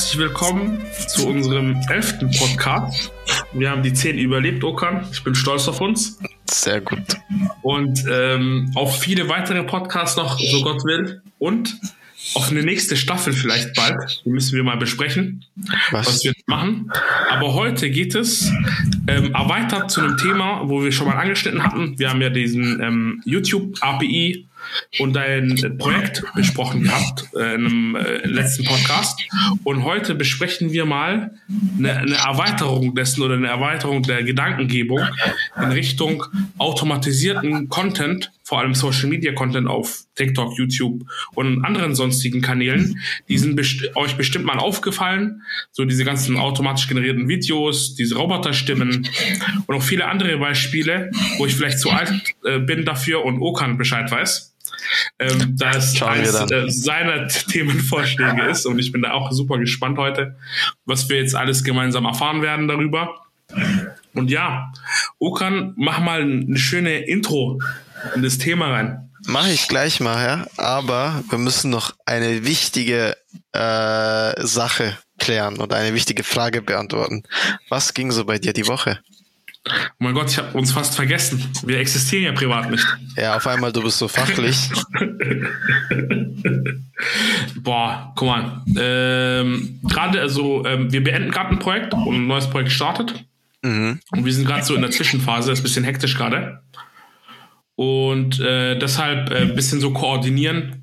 herzlich willkommen zu unserem elften Podcast. Wir haben die zehn überlebt, Okan. Ich bin stolz auf uns. Sehr gut. Und ähm, auf viele weitere Podcasts noch, so Gott will. Und auf eine nächste Staffel vielleicht bald. Die müssen wir mal besprechen, was, was wir machen. Aber heute geht es ähm, erweitert zu einem Thema, wo wir schon mal angeschnitten hatten. Wir haben ja diesen ähm, YouTube-API und dein Projekt besprochen gehabt äh, einem äh, letzten Podcast. Und heute besprechen wir mal eine, eine Erweiterung dessen oder eine Erweiterung der Gedankengebung in Richtung automatisierten Content, vor allem Social Media Content auf TikTok, YouTube und anderen sonstigen Kanälen. Die sind best euch bestimmt mal aufgefallen. So diese ganzen automatisch generierten Videos, diese Roboterstimmen und auch viele andere Beispiele, wo ich vielleicht zu alt äh, bin dafür und Okan Bescheid weiß ähm, da es eines äh, seiner Themenvorschläge ist. Und ich bin da auch super gespannt heute, was wir jetzt alles gemeinsam erfahren werden darüber. Und ja, Okan, mach mal eine schöne Intro in das Thema rein. Mache ich gleich mal, ja. Aber wir müssen noch eine wichtige äh, Sache klären und eine wichtige Frage beantworten. Was ging so bei dir die Woche? Oh mein Gott, ich habe uns fast vergessen. Wir existieren ja privat nicht. Ja, auf einmal du bist so fachlich. Boah, guck mal. Ähm, gerade, also, ähm, wir beenden gerade ein Projekt und ein neues Projekt startet. Mhm. Und wir sind gerade so in der Zwischenphase, ist ein bisschen hektisch gerade. Und äh, deshalb ein äh, bisschen so koordinieren,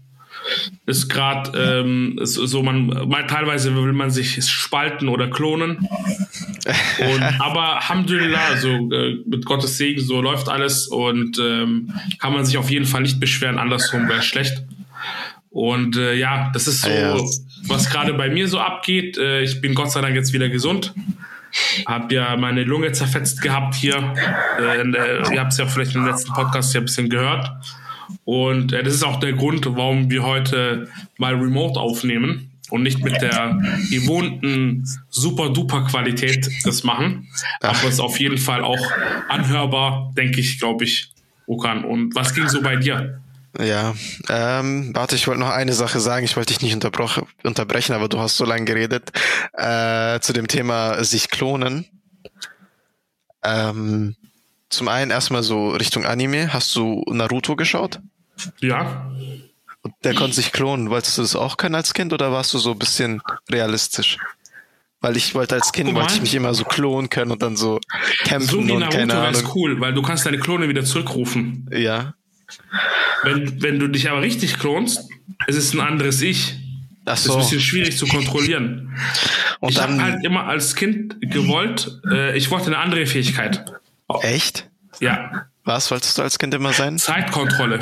ist gerade ähm, so, man, man, teilweise will man sich spalten oder klonen. Und, aber Alhamdulillah, also äh, mit Gottes Segen, so läuft alles und ähm, kann man sich auf jeden Fall nicht beschweren, andersrum wäre schlecht. Und äh, ja, das ist so, ja. was gerade bei mir so abgeht. Äh, ich bin Gott sei Dank jetzt wieder gesund. Hab ja meine Lunge zerfetzt gehabt hier. Äh, der, ihr habt es ja vielleicht im letzten Podcast ja ein bisschen gehört. Und äh, das ist auch der Grund, warum wir heute mal remote aufnehmen und nicht mit der gewohnten super-duper Qualität das machen. Aber es ist auf jeden Fall auch anhörbar, denke ich, glaube ich, Okan. Und was ging so bei dir? Ja, ähm, warte, ich wollte noch eine Sache sagen. Ich wollte dich nicht unterbrechen, aber du hast so lange geredet äh, zu dem Thema sich klonen. Ähm, zum einen erstmal so Richtung Anime. Hast du Naruto geschaut? Ja. Und der konnte sich klonen. Wolltest du das auch können als Kind oder warst du so ein bisschen realistisch? Weil ich wollte als Kind, wollte ich mich immer so klonen können und dann so kämpfen so wie und Naruto keine Ahnung. cool, weil du kannst deine Klone wieder zurückrufen. Ja. Wenn, wenn du dich aber richtig klonst, es ist ein anderes Ich. Ach so. Das ist ein bisschen schwierig zu kontrollieren. Und ich habe halt immer als Kind gewollt, äh, ich wollte eine andere Fähigkeit. Echt? Ja. Was wolltest du als Kind immer sein? Zeitkontrolle.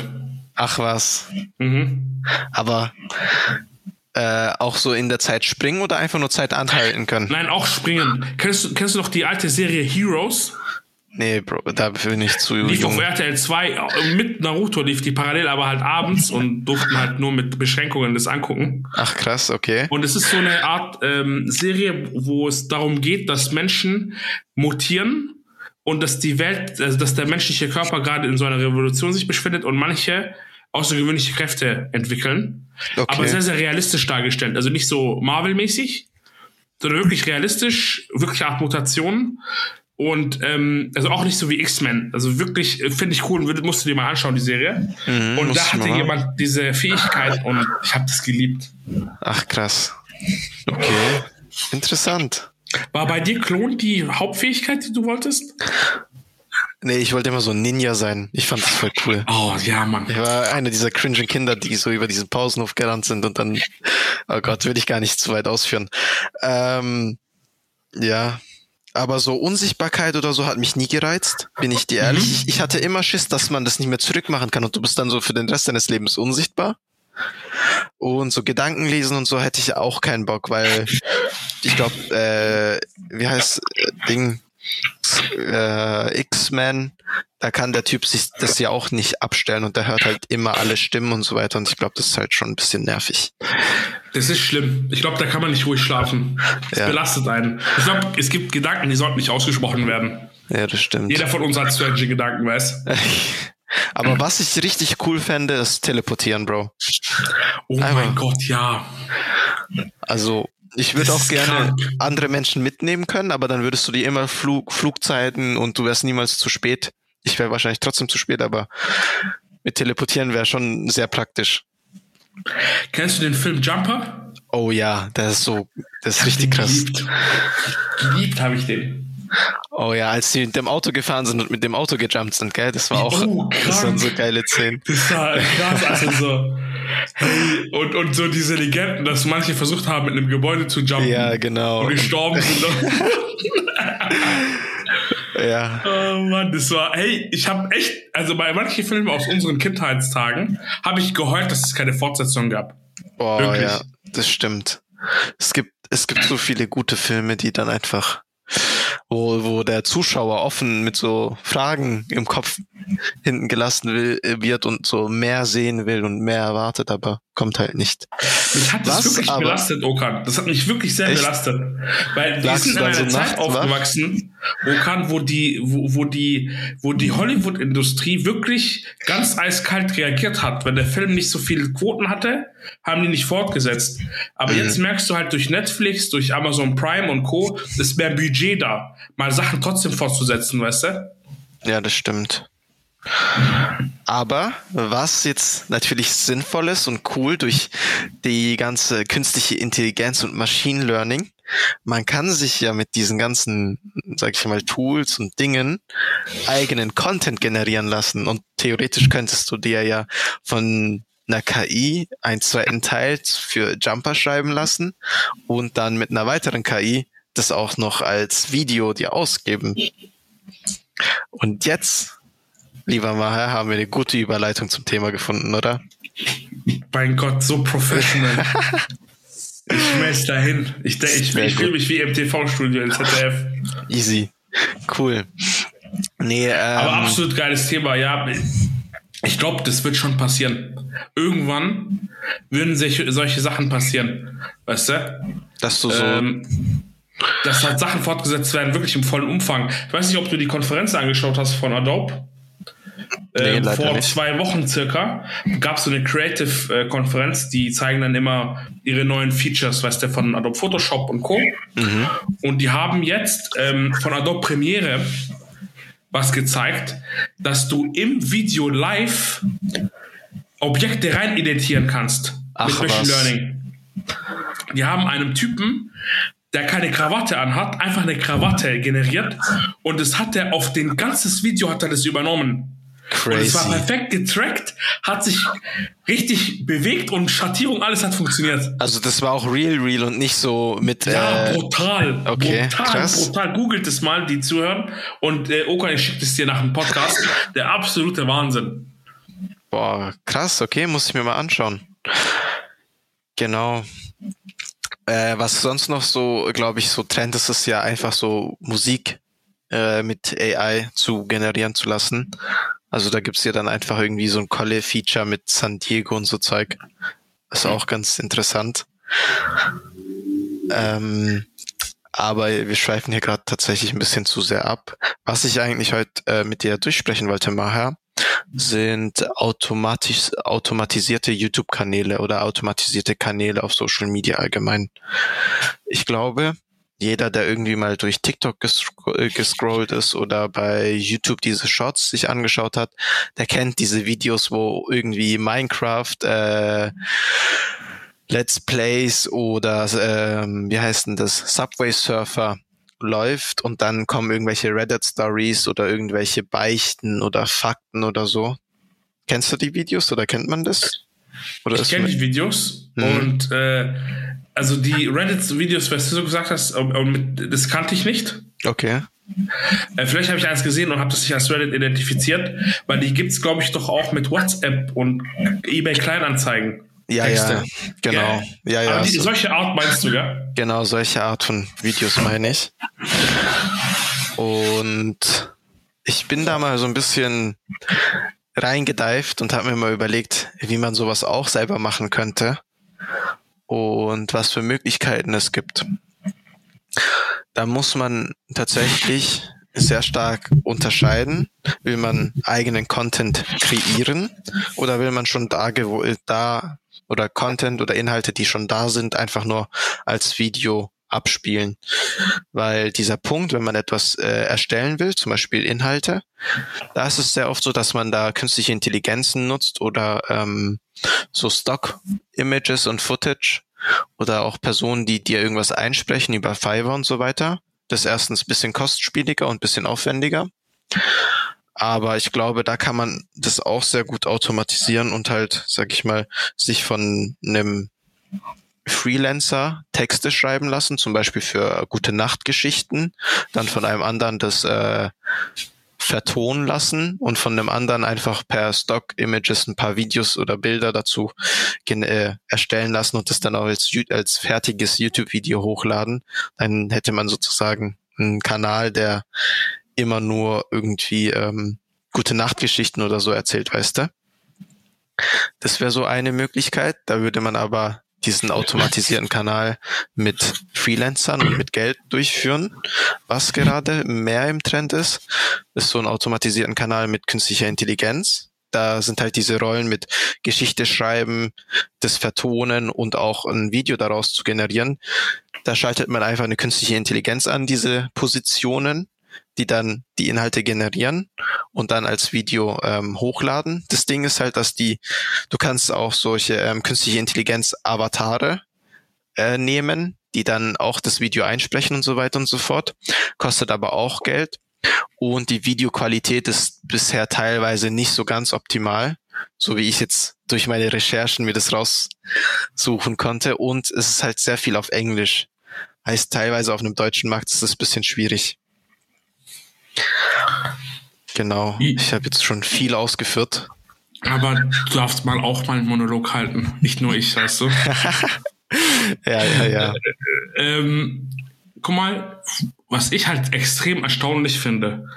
Ach was. Mhm. Aber äh, auch so in der Zeit springen oder einfach nur Zeit anhalten können? Nein, auch springen. Kennst du, kennst du noch die alte Serie Heroes? Nee, Bro, da bin ich zu lief jung. auf RTL 2 mit Naruto lief die parallel, aber halt abends und durften halt nur mit Beschränkungen das angucken. Ach krass, okay. Und es ist so eine Art ähm, Serie, wo es darum geht, dass Menschen mutieren und dass die Welt, also dass der menschliche Körper gerade in so einer Revolution sich befindet und manche außergewöhnliche Kräfte entwickeln. Okay. Aber sehr, sehr realistisch dargestellt. Also nicht so Marvel-mäßig, sondern wirklich realistisch, wirklich Art Mutationen. Und ähm, also auch nicht so wie X-Men. Also wirklich, äh, finde ich cool, musst du dir mal anschauen, die Serie. Mhm, und da hatte jemand diese Fähigkeit und ich habe das geliebt. Ach krass. Okay. Interessant. War bei dir Klon die Hauptfähigkeit, die du wolltest? Nee, ich wollte immer so ein Ninja sein. Ich fand das voll cool. Oh, ja, Mann. Ich war einer dieser cringen Kinder, die so über diesen Pausenhof gerannt sind und dann, oh Gott, will ich gar nicht zu weit ausführen. Ähm, ja, aber so Unsichtbarkeit oder so hat mich nie gereizt, bin ich dir ehrlich. Mhm. Ich hatte immer Schiss, dass man das nicht mehr zurückmachen kann und du bist dann so für den Rest deines Lebens unsichtbar. Und so Gedanken lesen und so hätte ich auch keinen Bock, weil ich glaube, äh, wie heißt äh, Ding? Äh, X-Men, da kann der Typ sich das ja auch nicht abstellen und der hört halt immer alle Stimmen und so weiter und ich glaube, das ist halt schon ein bisschen nervig. Das ist schlimm. Ich glaube, da kann man nicht ruhig schlafen. Das ja. belastet einen. Ich glaube, es gibt Gedanken, die sollten nicht ausgesprochen werden. Ja, das stimmt. Jeder von uns hat strange Gedanken, weißt Aber was ich richtig cool fände, ist teleportieren, Bro. Oh Einmal. mein Gott, ja. Also, Ich würde auch gerne krank. andere Menschen mitnehmen können, aber dann würdest du dir immer Flug, Flugzeiten und du wärst niemals zu spät. Ich wäre wahrscheinlich trotzdem zu spät, aber mit Teleportieren wäre schon sehr praktisch. Kennst du den Film Jumper? Oh ja, das ist so, das ist richtig krass. Geliebt, geliebt habe ich den. Oh ja, als sie mit dem Auto gefahren sind und mit dem Auto gejumpt sind, gell? Das war auch oh, das waren so geile Szenen. Das war krass, also so. Und, und so diese Legenden, dass manche versucht haben, mit einem Gebäude zu jumpen. Ja, genau. Und gestorben sind. ja. Oh Mann, das war, hey, ich habe echt, also bei manchen Filmen aus unseren Kindheitstagen habe ich geheult, dass es keine Fortsetzung gab. Boah, Wirklich. ja, das stimmt. Es gibt, es gibt so viele gute Filme, die dann einfach wo, wo der Zuschauer offen mit so Fragen im Kopf hinten gelassen will, wird und so mehr sehen will und mehr erwartet, aber kommt halt nicht. Mich hat das Was, wirklich aber, belastet, Okan. Das hat mich wirklich sehr echt? belastet. Weil wir sind in einer so Zeit aufgewachsen, Okan, wo die, wo, wo die, wo die Hollywood-Industrie wirklich ganz eiskalt reagiert hat. Wenn der Film nicht so viele Quoten hatte, haben die nicht fortgesetzt. Aber mhm. jetzt merkst du halt durch Netflix, durch Amazon Prime und Co. ist mehr Budget da, mal Sachen trotzdem fortzusetzen, weißt du? Ja, das stimmt. Aber was jetzt natürlich sinnvoll ist und cool durch die ganze künstliche Intelligenz und Machine Learning, man kann sich ja mit diesen ganzen, sag ich mal, Tools und Dingen eigenen Content generieren lassen. Und theoretisch könntest du dir ja von einer KI ein zweiten Teil für Jumper schreiben lassen und dann mit einer weiteren KI das auch noch als Video dir ausgeben. Und jetzt Lieber Maher, haben wir eine gute Überleitung zum Thema gefunden, oder? Mein Gott, so professional. ich schmeiß dahin. Ich, ich, ich fühle mich wie im TV-Studio in ZDF. Easy. Cool. Nee, ähm, Aber absolut geiles Thema, ja. Ich glaube, das wird schon passieren. Irgendwann würden sich solche Sachen passieren. Weißt du? Dass du so. Ähm, dass halt Sachen fortgesetzt werden, wirklich im vollen Umfang. Ich weiß nicht, ob du die Konferenz angeschaut hast von Adobe. Nee, äh, vor nicht. zwei Wochen circa gab es so eine Creative-Konferenz, die zeigen dann immer ihre neuen Features, weißt du, von Adobe Photoshop und Co. Mhm. Und die haben jetzt ähm, von Adobe Premiere was gezeigt, dass du im Video live Objekte rein identifizieren kannst Ach, mit Machine was? Learning. Die haben einem Typen der keine Krawatte anhat, einfach eine Krawatte generiert und das hat er auf den ganzes Video hat er das übernommen. Crazy. Und es war perfekt getrackt, hat sich richtig bewegt und Schattierung, alles hat funktioniert. Also das war auch real, real und nicht so mit. Ja, äh, brutal. Okay, brutal, krass. brutal. Googelt es mal, die zuhören. Und äh, Okan, ich schicke es dir nach dem Podcast. Der absolute Wahnsinn. Boah, krass, okay, muss ich mir mal anschauen. Genau. Äh, was sonst noch so, glaube ich, so Trend ist, ist ja einfach so Musik äh, mit AI zu generieren zu lassen. Also da gibt's ja dann einfach irgendwie so ein Colle-Feature mit San Diego und so Zeug. ist auch ganz interessant. Ähm, aber wir schweifen hier gerade tatsächlich ein bisschen zu sehr ab. Was ich eigentlich heute äh, mit dir durchsprechen wollte, Maher, sind automatisch, automatisierte YouTube-Kanäle oder automatisierte Kanäle auf Social Media allgemein. Ich glaube, jeder, der irgendwie mal durch TikTok äh, gescrollt ist oder bei YouTube diese Shots sich angeschaut hat, der kennt diese Videos, wo irgendwie Minecraft äh, Let's Plays oder ähm, wie heißt denn das Subway Surfer läuft und dann kommen irgendwelche Reddit Stories oder irgendwelche Beichten oder Fakten oder so. Kennst du die Videos oder kennt man das? Oder ich kenne die Videos hm. und äh, also die Reddit-Videos, was du so gesagt hast, das kannte ich nicht. Okay. Äh, vielleicht habe ich eins gesehen und habe das nicht als Reddit identifiziert, weil die gibt's glaube ich doch auch mit WhatsApp und eBay Kleinanzeigen. Ja, Texte. ja, genau. Ja, ja. Die, so, solche Art meinst du, ja? Genau, solche Art von Videos meine ich. Und ich bin da mal so ein bisschen reingedeift und habe mir mal überlegt, wie man sowas auch selber machen könnte und was für Möglichkeiten es gibt. Da muss man tatsächlich sehr stark unterscheiden. Will man eigenen Content kreieren oder will man schon da, da oder Content oder Inhalte, die schon da sind, einfach nur als Video abspielen. Weil dieser Punkt, wenn man etwas äh, erstellen will, zum Beispiel Inhalte, da ist es sehr oft so, dass man da künstliche Intelligenzen nutzt oder ähm, so Stock-Images und Footage oder auch Personen, die dir irgendwas einsprechen über Fiverr und so weiter. Das ist erstens bisschen kostspieliger und bisschen aufwendiger. Aber ich glaube, da kann man das auch sehr gut automatisieren und halt, sag ich mal, sich von einem Freelancer Texte schreiben lassen, zum Beispiel für gute Nachtgeschichten, dann von einem anderen das äh, vertonen lassen und von einem anderen einfach per Stock Images ein paar Videos oder Bilder dazu äh, erstellen lassen und das dann auch als, als fertiges YouTube-Video hochladen. Dann hätte man sozusagen einen Kanal, der immer nur irgendwie ähm, gute Nachtgeschichten oder so erzählt, weißt du? Das wäre so eine Möglichkeit. Da würde man aber diesen automatisierten Kanal mit Freelancern und mit Geld durchführen. Was gerade mehr im Trend ist, ist so ein automatisierten Kanal mit künstlicher Intelligenz. Da sind halt diese Rollen mit Geschichte schreiben, das Vertonen und auch ein Video daraus zu generieren. Da schaltet man einfach eine künstliche Intelligenz an, diese Positionen die dann die Inhalte generieren und dann als Video ähm, hochladen. Das Ding ist halt, dass die, du kannst auch solche ähm, künstliche Intelligenz Avatare äh, nehmen, die dann auch das Video einsprechen und so weiter und so fort. Kostet aber auch Geld. Und die Videoqualität ist bisher teilweise nicht so ganz optimal, so wie ich jetzt durch meine Recherchen mir das raussuchen konnte. Und es ist halt sehr viel auf Englisch. Heißt teilweise auf einem deutschen Markt ist ein bisschen schwierig. Genau. Ich habe jetzt schon viel ausgeführt. Aber du darfst mal auch mal einen Monolog halten. Nicht nur ich, weißt du. ja, ja, ja. ähm, guck mal, was ich halt extrem erstaunlich finde,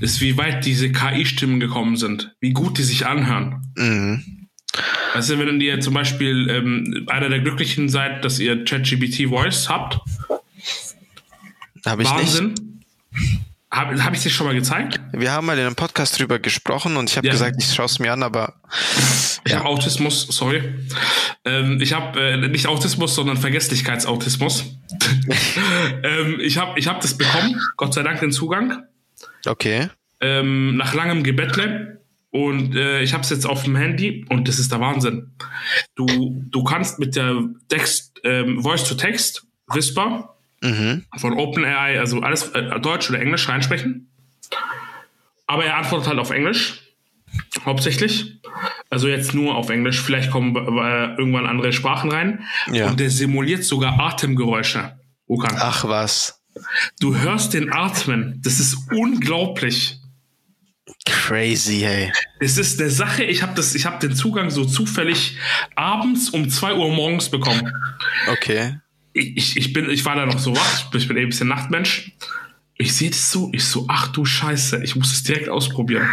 ist, wie weit diese KI-Stimmen gekommen sind. Wie gut die sich anhören. Mhm. Weißt du, wenn ihr zum Beispiel ähm, einer der Glücklichen seid, dass ihr ChatGPT Voice habt. Hab ich Wahnsinn. Nicht. Habe hab ich dir schon mal gezeigt? Wir haben mal in einem Podcast drüber gesprochen und ich habe ja. gesagt, ich schaue es mir an, aber. Ich ja. habe Autismus, sorry. Ähm, ich habe äh, nicht Autismus, sondern Vergesslichkeitsautismus. ähm, ich habe ich hab das bekommen, Gott sei Dank den Zugang. Okay. Ähm, nach langem Gebettle. Und äh, ich habe es jetzt auf dem Handy und das ist der Wahnsinn. Du, du kannst mit der Text, ähm, Voice-to-Text, Whisper, mhm. von OpenAI, also alles äh, Deutsch oder Englisch reinsprechen. Aber er antwortet halt auf Englisch, hauptsächlich. Also jetzt nur auf Englisch. Vielleicht kommen äh, irgendwann andere Sprachen rein. Ja. Und der simuliert sogar Atemgeräusche. Okan. Ach was. Du hörst den Atmen. Das ist unglaublich. Crazy, hey. Es ist eine Sache, ich habe das, den Zugang so zufällig abends um 2 Uhr morgens bekommen. Okay ich, ich, bin, ich war da noch so wach, ich bin eben ein bisschen Nachtmensch. Ich sehe das so, ich so, ach du Scheiße, ich muss es direkt ausprobieren.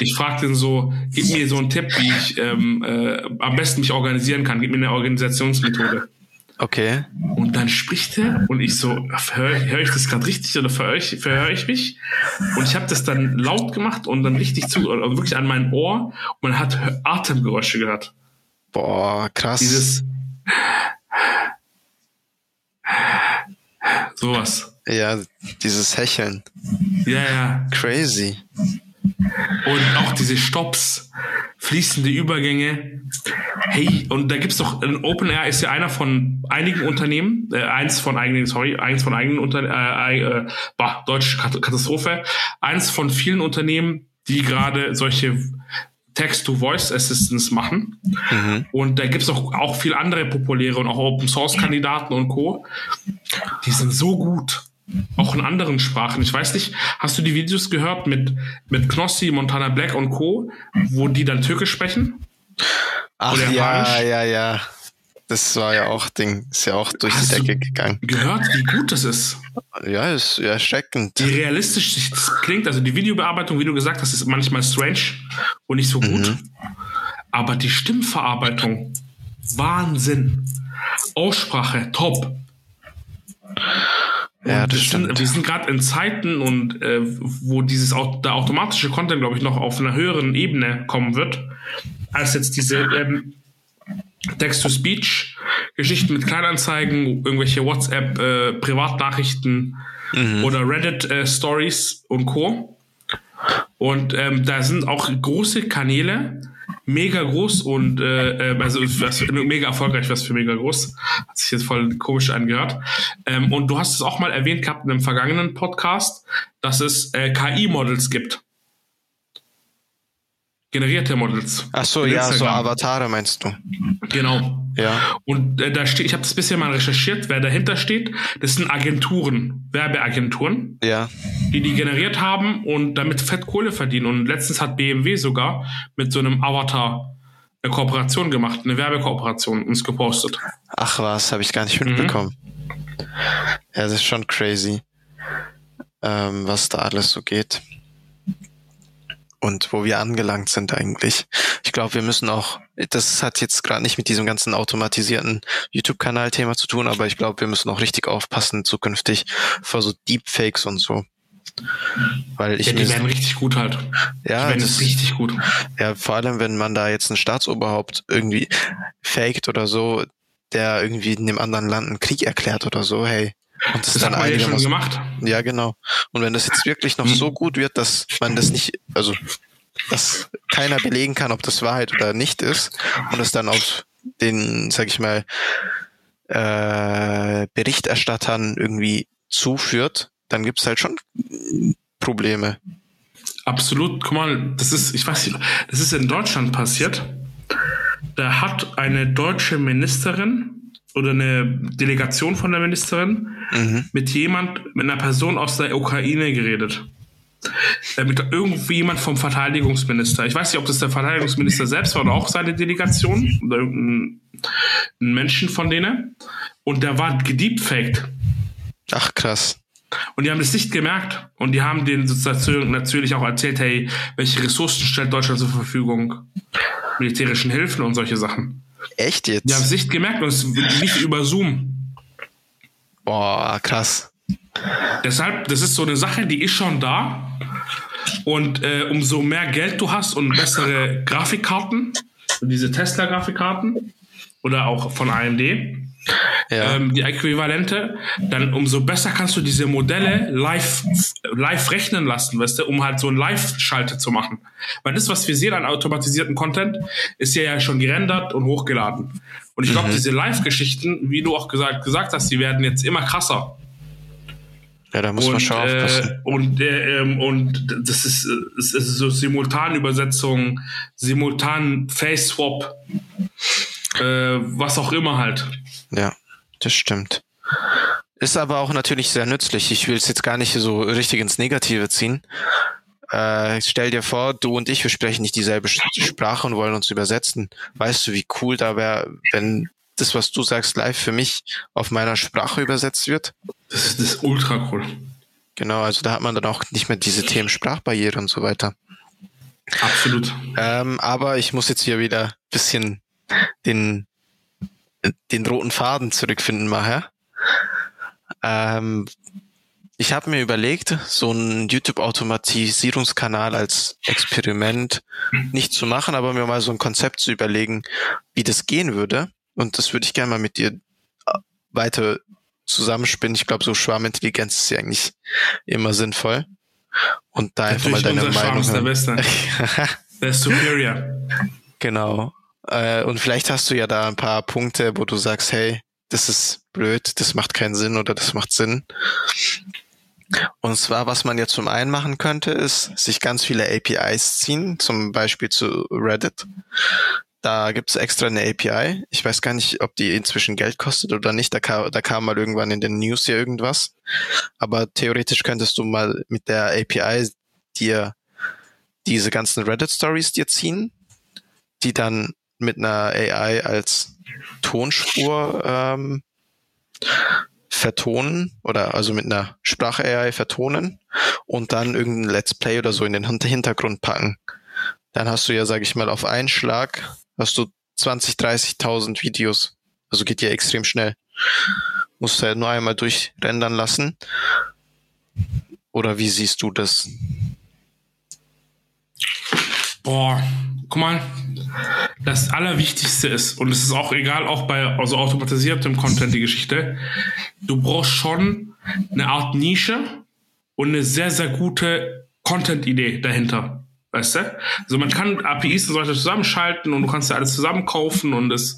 Ich frage den so, gib mir so einen Tipp, wie ich ähm, äh, am besten mich organisieren kann. Gib mir eine Organisationsmethode. Okay. Und dann spricht er und ich so, höre hör ich das gerade richtig oder verhöre ich, verhör ich mich? Und ich habe das dann laut gemacht und dann richtig zu, also wirklich an mein Ohr und man hat Atemgeräusche gehört. Boah, krass. Dieses Sowas. Ja, dieses Hecheln. Ja, ja. Crazy. Und auch diese Stops, fließende Übergänge. Hey, und da gibt's doch, OpenAir ist ja einer von einigen Unternehmen, äh, eins von eigenen, sorry, eins von eigenen Unternehmen, äh, äh, bah, deutsche Katastrophe, eins von vielen Unternehmen, die gerade solche Text-to-Voice-Assistants machen. Mhm. Und da gibt es auch, auch viele andere populäre und auch Open-Source-Kandidaten und Co. Die sind so gut. Auch in anderen Sprachen. Ich weiß nicht, hast du die Videos gehört mit, mit Knossi, Montana Black und Co., wo die dann Türkisch sprechen? Ach ja, ja, ja. Das war ja auch Ding, ist ja auch durch Hast die Decke gegangen. Gehört, wie gut das ist. Ja, ist ja erschreckend. Wie realistisch das klingt, also die Videobearbeitung, wie du gesagt hast, ist manchmal strange und nicht so gut. Mhm. Aber die Stimmverarbeitung, Wahnsinn. Aussprache, top. Ja, das stimmt. Sind, wir sind gerade in Zeiten und äh, wo dieses der automatische Content, glaube ich, noch auf einer höheren Ebene kommen wird, als jetzt diese ähm, Text-to-Speech, Geschichten mit Kleinanzeigen, irgendwelche WhatsApp, äh, Privatnachrichten mhm. oder Reddit-Stories äh, und Co. Und ähm, da sind auch große Kanäle, mega groß und äh, äh also was, mega erfolgreich, was für mega groß. Hat sich jetzt voll komisch angehört. Ähm, und du hast es auch mal erwähnt gehabt in einem vergangenen Podcast, dass es äh, KI-Models gibt generierte Models. Ach so, ja, so Avatare meinst du. Genau. Ja. Und äh, da steht, ich habe das bisschen mal recherchiert, wer dahinter steht. Das sind Agenturen, Werbeagenturen, ja. die die generiert haben und damit fett Kohle verdienen. Und letztens hat BMW sogar mit so einem Avatar eine Kooperation gemacht, eine Werbekooperation uns gepostet. Ach was, habe ich gar nicht mitbekommen. Mhm. Ja, das ist schon crazy, ähm, was da alles so geht und wo wir angelangt sind eigentlich. Ich glaube, wir müssen auch, das hat jetzt gerade nicht mit diesem ganzen automatisierten YouTube-Kanal-Thema zu tun, aber ich glaube, wir müssen auch richtig aufpassen zukünftig vor so Deepfakes und so. Weil ich ja, die werden richtig gut halt. Ja, die werden das, richtig gut. Ja, vor allem, wenn man da jetzt ein Staatsoberhaupt irgendwie faked oder so, der irgendwie in dem anderen Land einen Krieg erklärt oder so, hey, und das, das dann hat man ja schon gemacht. Ja, genau. Und wenn das jetzt wirklich noch so gut wird, dass man das nicht, also dass keiner belegen kann, ob das Wahrheit oder nicht ist, und es dann auf den, sag ich mal, äh, Berichterstattern irgendwie zuführt, dann gibt's halt schon Probleme. Absolut. Guck mal, das ist, ich weiß nicht, das ist in Deutschland passiert. Da hat eine deutsche Ministerin oder eine Delegation von der Ministerin mhm. mit jemand, mit einer Person aus der Ukraine geredet. Äh, mit irgendwie jemand vom Verteidigungsminister. Ich weiß nicht, ob das der Verteidigungsminister selbst war oder auch seine Delegation oder irgendein Menschen von denen. Und der war gediebfaked. Ach, krass. Und die haben das nicht gemerkt. Und die haben denen sozusagen natürlich auch erzählt, hey, welche Ressourcen stellt Deutschland zur Verfügung? Militärischen Hilfen und solche Sachen. Echt jetzt? Es nicht gemerkt und es lief über Zoom. Boah, krass. Deshalb, das ist so eine Sache, die ist schon da. Und äh, umso mehr Geld du hast und bessere Grafikkarten, diese Tesla-Grafikkarten oder auch von AMD, ja. ähm, die Äquivalente, dann umso besser kannst du diese Modelle live, live rechnen lassen, weißt du, um halt so ein Live-Schalte zu machen. Weil das, was wir sehen an automatisierten Content, ist ja, ja schon gerendert und hochgeladen. Und ich glaube, mhm. diese Live-Geschichten, wie du auch gesagt, gesagt hast, die werden jetzt immer krasser. Ja, da muss und, man schon aufpassen. Äh, und, äh, ähm, und das ist, es ist so Simultanübersetzung, simultan Face-Swap, äh, was auch immer halt. Ja, das stimmt. Ist aber auch natürlich sehr nützlich. Ich will es jetzt gar nicht so richtig ins Negative ziehen. Äh, stell dir vor, du und ich, wir sprechen nicht dieselbe Sprache und wollen uns übersetzen. Weißt du, wie cool da wäre, wenn das, was du sagst, live für mich auf meiner Sprache übersetzt wird? Das ist, das ist ultra cool. Genau, also da hat man dann auch nicht mehr diese Themen Sprachbarriere und so weiter. Absolut. Ähm, aber ich muss jetzt hier wieder bisschen den den roten Faden zurückfinden mache. Ähm, ich habe mir überlegt, so einen YouTube-Automatisierungskanal als Experiment nicht zu machen, aber mir mal so ein Konzept zu überlegen, wie das gehen würde. Und das würde ich gerne mal mit dir äh, weiter zusammenspinnen. Ich glaube, so Schwarmintelligenz ist ja eigentlich immer sinnvoll. Und da einfach mal deine unser Meinung. Schwarm ist der Beste. der ist superior. Genau. Äh, und vielleicht hast du ja da ein paar Punkte, wo du sagst, hey, das ist blöd, das macht keinen Sinn oder das macht Sinn. Und zwar, was man jetzt zum einen machen könnte, ist sich ganz viele APIs ziehen, zum Beispiel zu Reddit. Da gibt's extra eine API. Ich weiß gar nicht, ob die inzwischen Geld kostet oder nicht. Da kam, da kam mal irgendwann in den News hier irgendwas. Aber theoretisch könntest du mal mit der API dir diese ganzen Reddit-Stories dir ziehen, die dann mit einer AI als Tonspur ähm, vertonen oder also mit einer Sprache-AI vertonen und dann irgendein Let's Play oder so in den Hintergrund packen. Dann hast du ja, sag ich mal, auf einen Schlag hast du 20, 30.000 Videos. Also geht ja extrem schnell. Musst du ja nur einmal durchrendern lassen. Oder wie siehst du das? Boah, guck mal, das Allerwichtigste ist, und es ist auch egal, auch bei also automatisiertem Content die Geschichte, du brauchst schon eine Art Nische und eine sehr, sehr gute Content-Idee dahinter. Weißt du? Also man kann APIs und so weiter zusammenschalten und du kannst ja alles zusammenkaufen und es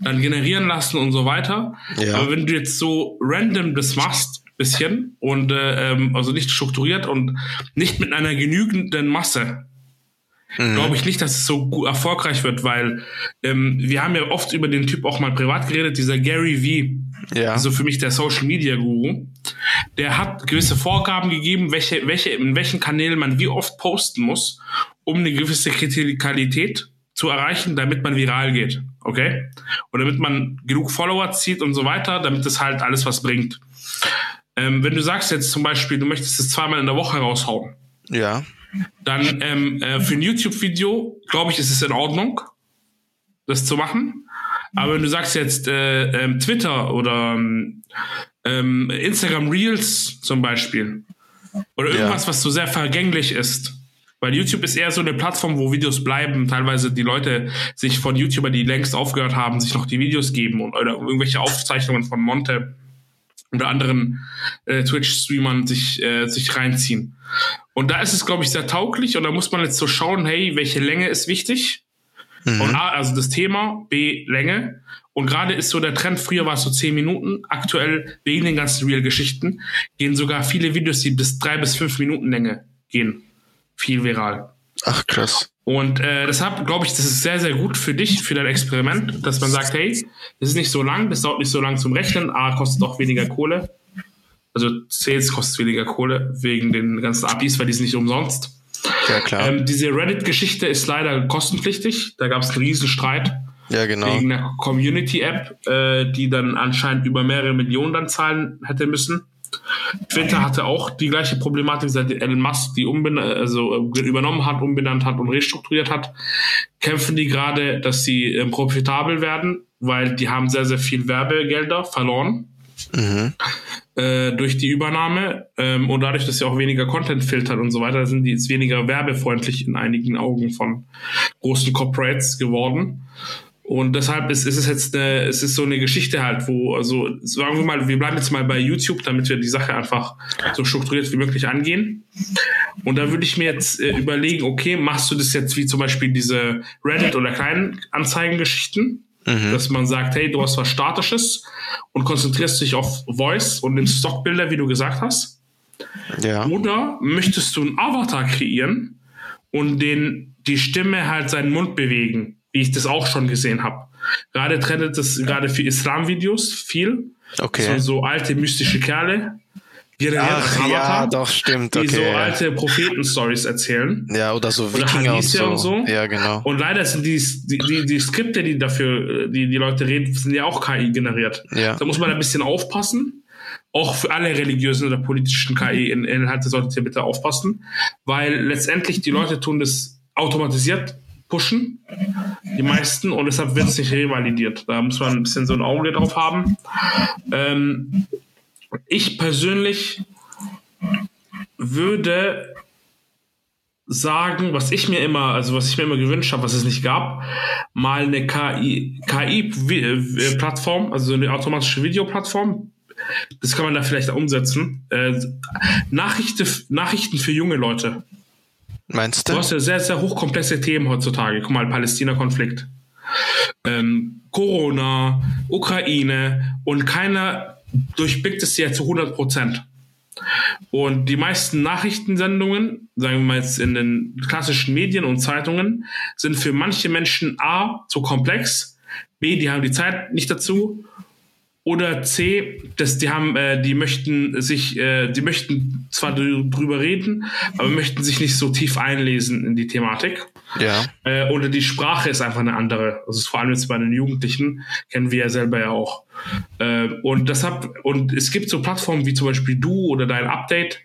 dann generieren lassen und so weiter. Ja. Aber wenn du jetzt so random das machst, bisschen und äh, ähm, also nicht strukturiert und nicht mit einer genügenden Masse, mhm. glaube ich nicht, dass es so erfolgreich wird, weil ähm, wir haben ja oft über den Typ auch mal privat geredet, dieser Gary V, ja. also für mich der Social Media Guru, der hat gewisse Vorgaben gegeben, welche, welche, in welchen Kanälen man wie oft posten muss, um eine gewisse Kritikalität zu erreichen, damit man viral geht, okay? Und damit man genug Follower zieht und so weiter, damit es halt alles was bringt. Ähm, wenn du sagst jetzt zum Beispiel, du möchtest es zweimal in der Woche raushauen, ja dann ähm, äh, für ein YouTube-Video, glaube ich, ist es in Ordnung, das zu machen. Aber wenn du sagst jetzt äh, ähm, Twitter oder ähm, Instagram Reels zum Beispiel oder irgendwas, ja. was so sehr vergänglich ist, weil YouTube ist eher so eine Plattform, wo Videos bleiben, teilweise die Leute sich von YouTuber, die längst aufgehört haben, sich noch die Videos geben und, oder irgendwelche Aufzeichnungen von Monte oder anderen äh, Twitch-Streamern sich, äh, sich reinziehen. Und da ist es, glaube ich, sehr tauglich und da muss man jetzt so schauen, hey, welche Länge ist wichtig? Mhm. Und A, also das Thema, B, Länge. Und gerade ist so der Trend, früher war es so zehn Minuten, aktuell wegen den ganzen Real-Geschichten gehen sogar viele Videos, die bis drei bis fünf Minuten Länge gehen. Viel viral. Ach krass. Und äh, deshalb glaube ich, das ist sehr, sehr gut für dich, für dein Experiment, dass man sagt, hey, das ist nicht so lang, das dauert nicht so lang zum Rechnen, A, kostet auch weniger Kohle also Sales kostet weniger Kohle wegen den ganzen APIs, weil die sind nicht umsonst. Ja, klar. Ähm, diese Reddit-Geschichte ist leider kostenpflichtig. Da gab es einen riesen Streit. Ja, genau. Wegen einer Community-App, äh, die dann anscheinend über mehrere Millionen dann zahlen hätte müssen. Twitter hatte auch die gleiche Problematik, seit Elon Musk die also äh, übernommen hat, umbenannt hat und restrukturiert hat, kämpfen die gerade, dass sie äh, profitabel werden, weil die haben sehr, sehr viel Werbegelder verloren. Mhm äh, durch die Übernahme ähm, und dadurch, dass sie auch weniger Content filtern und so weiter, sind die jetzt weniger werbefreundlich in einigen Augen von großen Corporates geworden. Und deshalb ist, ist es jetzt eine, es ist so eine Geschichte halt, wo, also sagen wir mal, wir bleiben jetzt mal bei YouTube, damit wir die Sache einfach so strukturiert wie möglich angehen. Und da würde ich mir jetzt äh, überlegen, okay, machst du das jetzt wie zum Beispiel diese Reddit oder kleinen Anzeigengeschichten? Mhm. Dass man sagt, hey, du hast was Statisches und konzentrierst dich auf Voice und nimmst Stockbilder, wie du gesagt hast. Ja. Oder möchtest du einen Avatar kreieren und den, die Stimme halt seinen Mund bewegen, wie ich das auch schon gesehen habe. Gerade trendet das gerade für Islam-Videos viel. Okay. So, so alte mystische Kerle, Ach, ja, doch, stimmt. Die okay, so alte Propheten-Stories erzählen. Ja, oder so Wikinger oder und, so. und so. Ja, genau. Und leider sind die, die, die, die Skripte, die dafür, die die Leute reden, sind ja auch KI generiert. Ja. Da muss man ein bisschen aufpassen. Auch für alle religiösen oder politischen KI-Inhalte solltet ihr bitte aufpassen, weil letztendlich die Leute tun das automatisiert pushen, die meisten, und deshalb wird es nicht revalidiert. Da muss man ein bisschen so ein Auge drauf haben. Ähm, ich persönlich würde sagen, was ich mir immer, also was ich mir immer gewünscht habe, was es nicht gab, mal eine KI, KI-Plattform, also eine automatische Videoplattform. Das kann man da vielleicht umsetzen. Äh, Nachrichten, Nachrichten für junge Leute. Meinst du? Du hast ja sehr, sehr hochkomplexe Themen heutzutage. Guck mal, Palästina-Konflikt. Ähm, Corona, Ukraine und keiner durchblickt es ja zu 100 Prozent. Und die meisten Nachrichtensendungen, sagen wir mal jetzt in den klassischen Medien und Zeitungen, sind für manche Menschen A zu komplex, B, die haben die Zeit nicht dazu oder C, dass die haben, äh, die möchten sich, äh, die möchten zwar drüber reden, aber möchten sich nicht so tief einlesen in die Thematik. Ja. Äh, oder die Sprache ist einfach eine andere. Also vor allem jetzt bei den Jugendlichen kennen wir ja selber ja auch. Äh, und deshalb, und es gibt so Plattformen wie zum Beispiel du oder dein Update,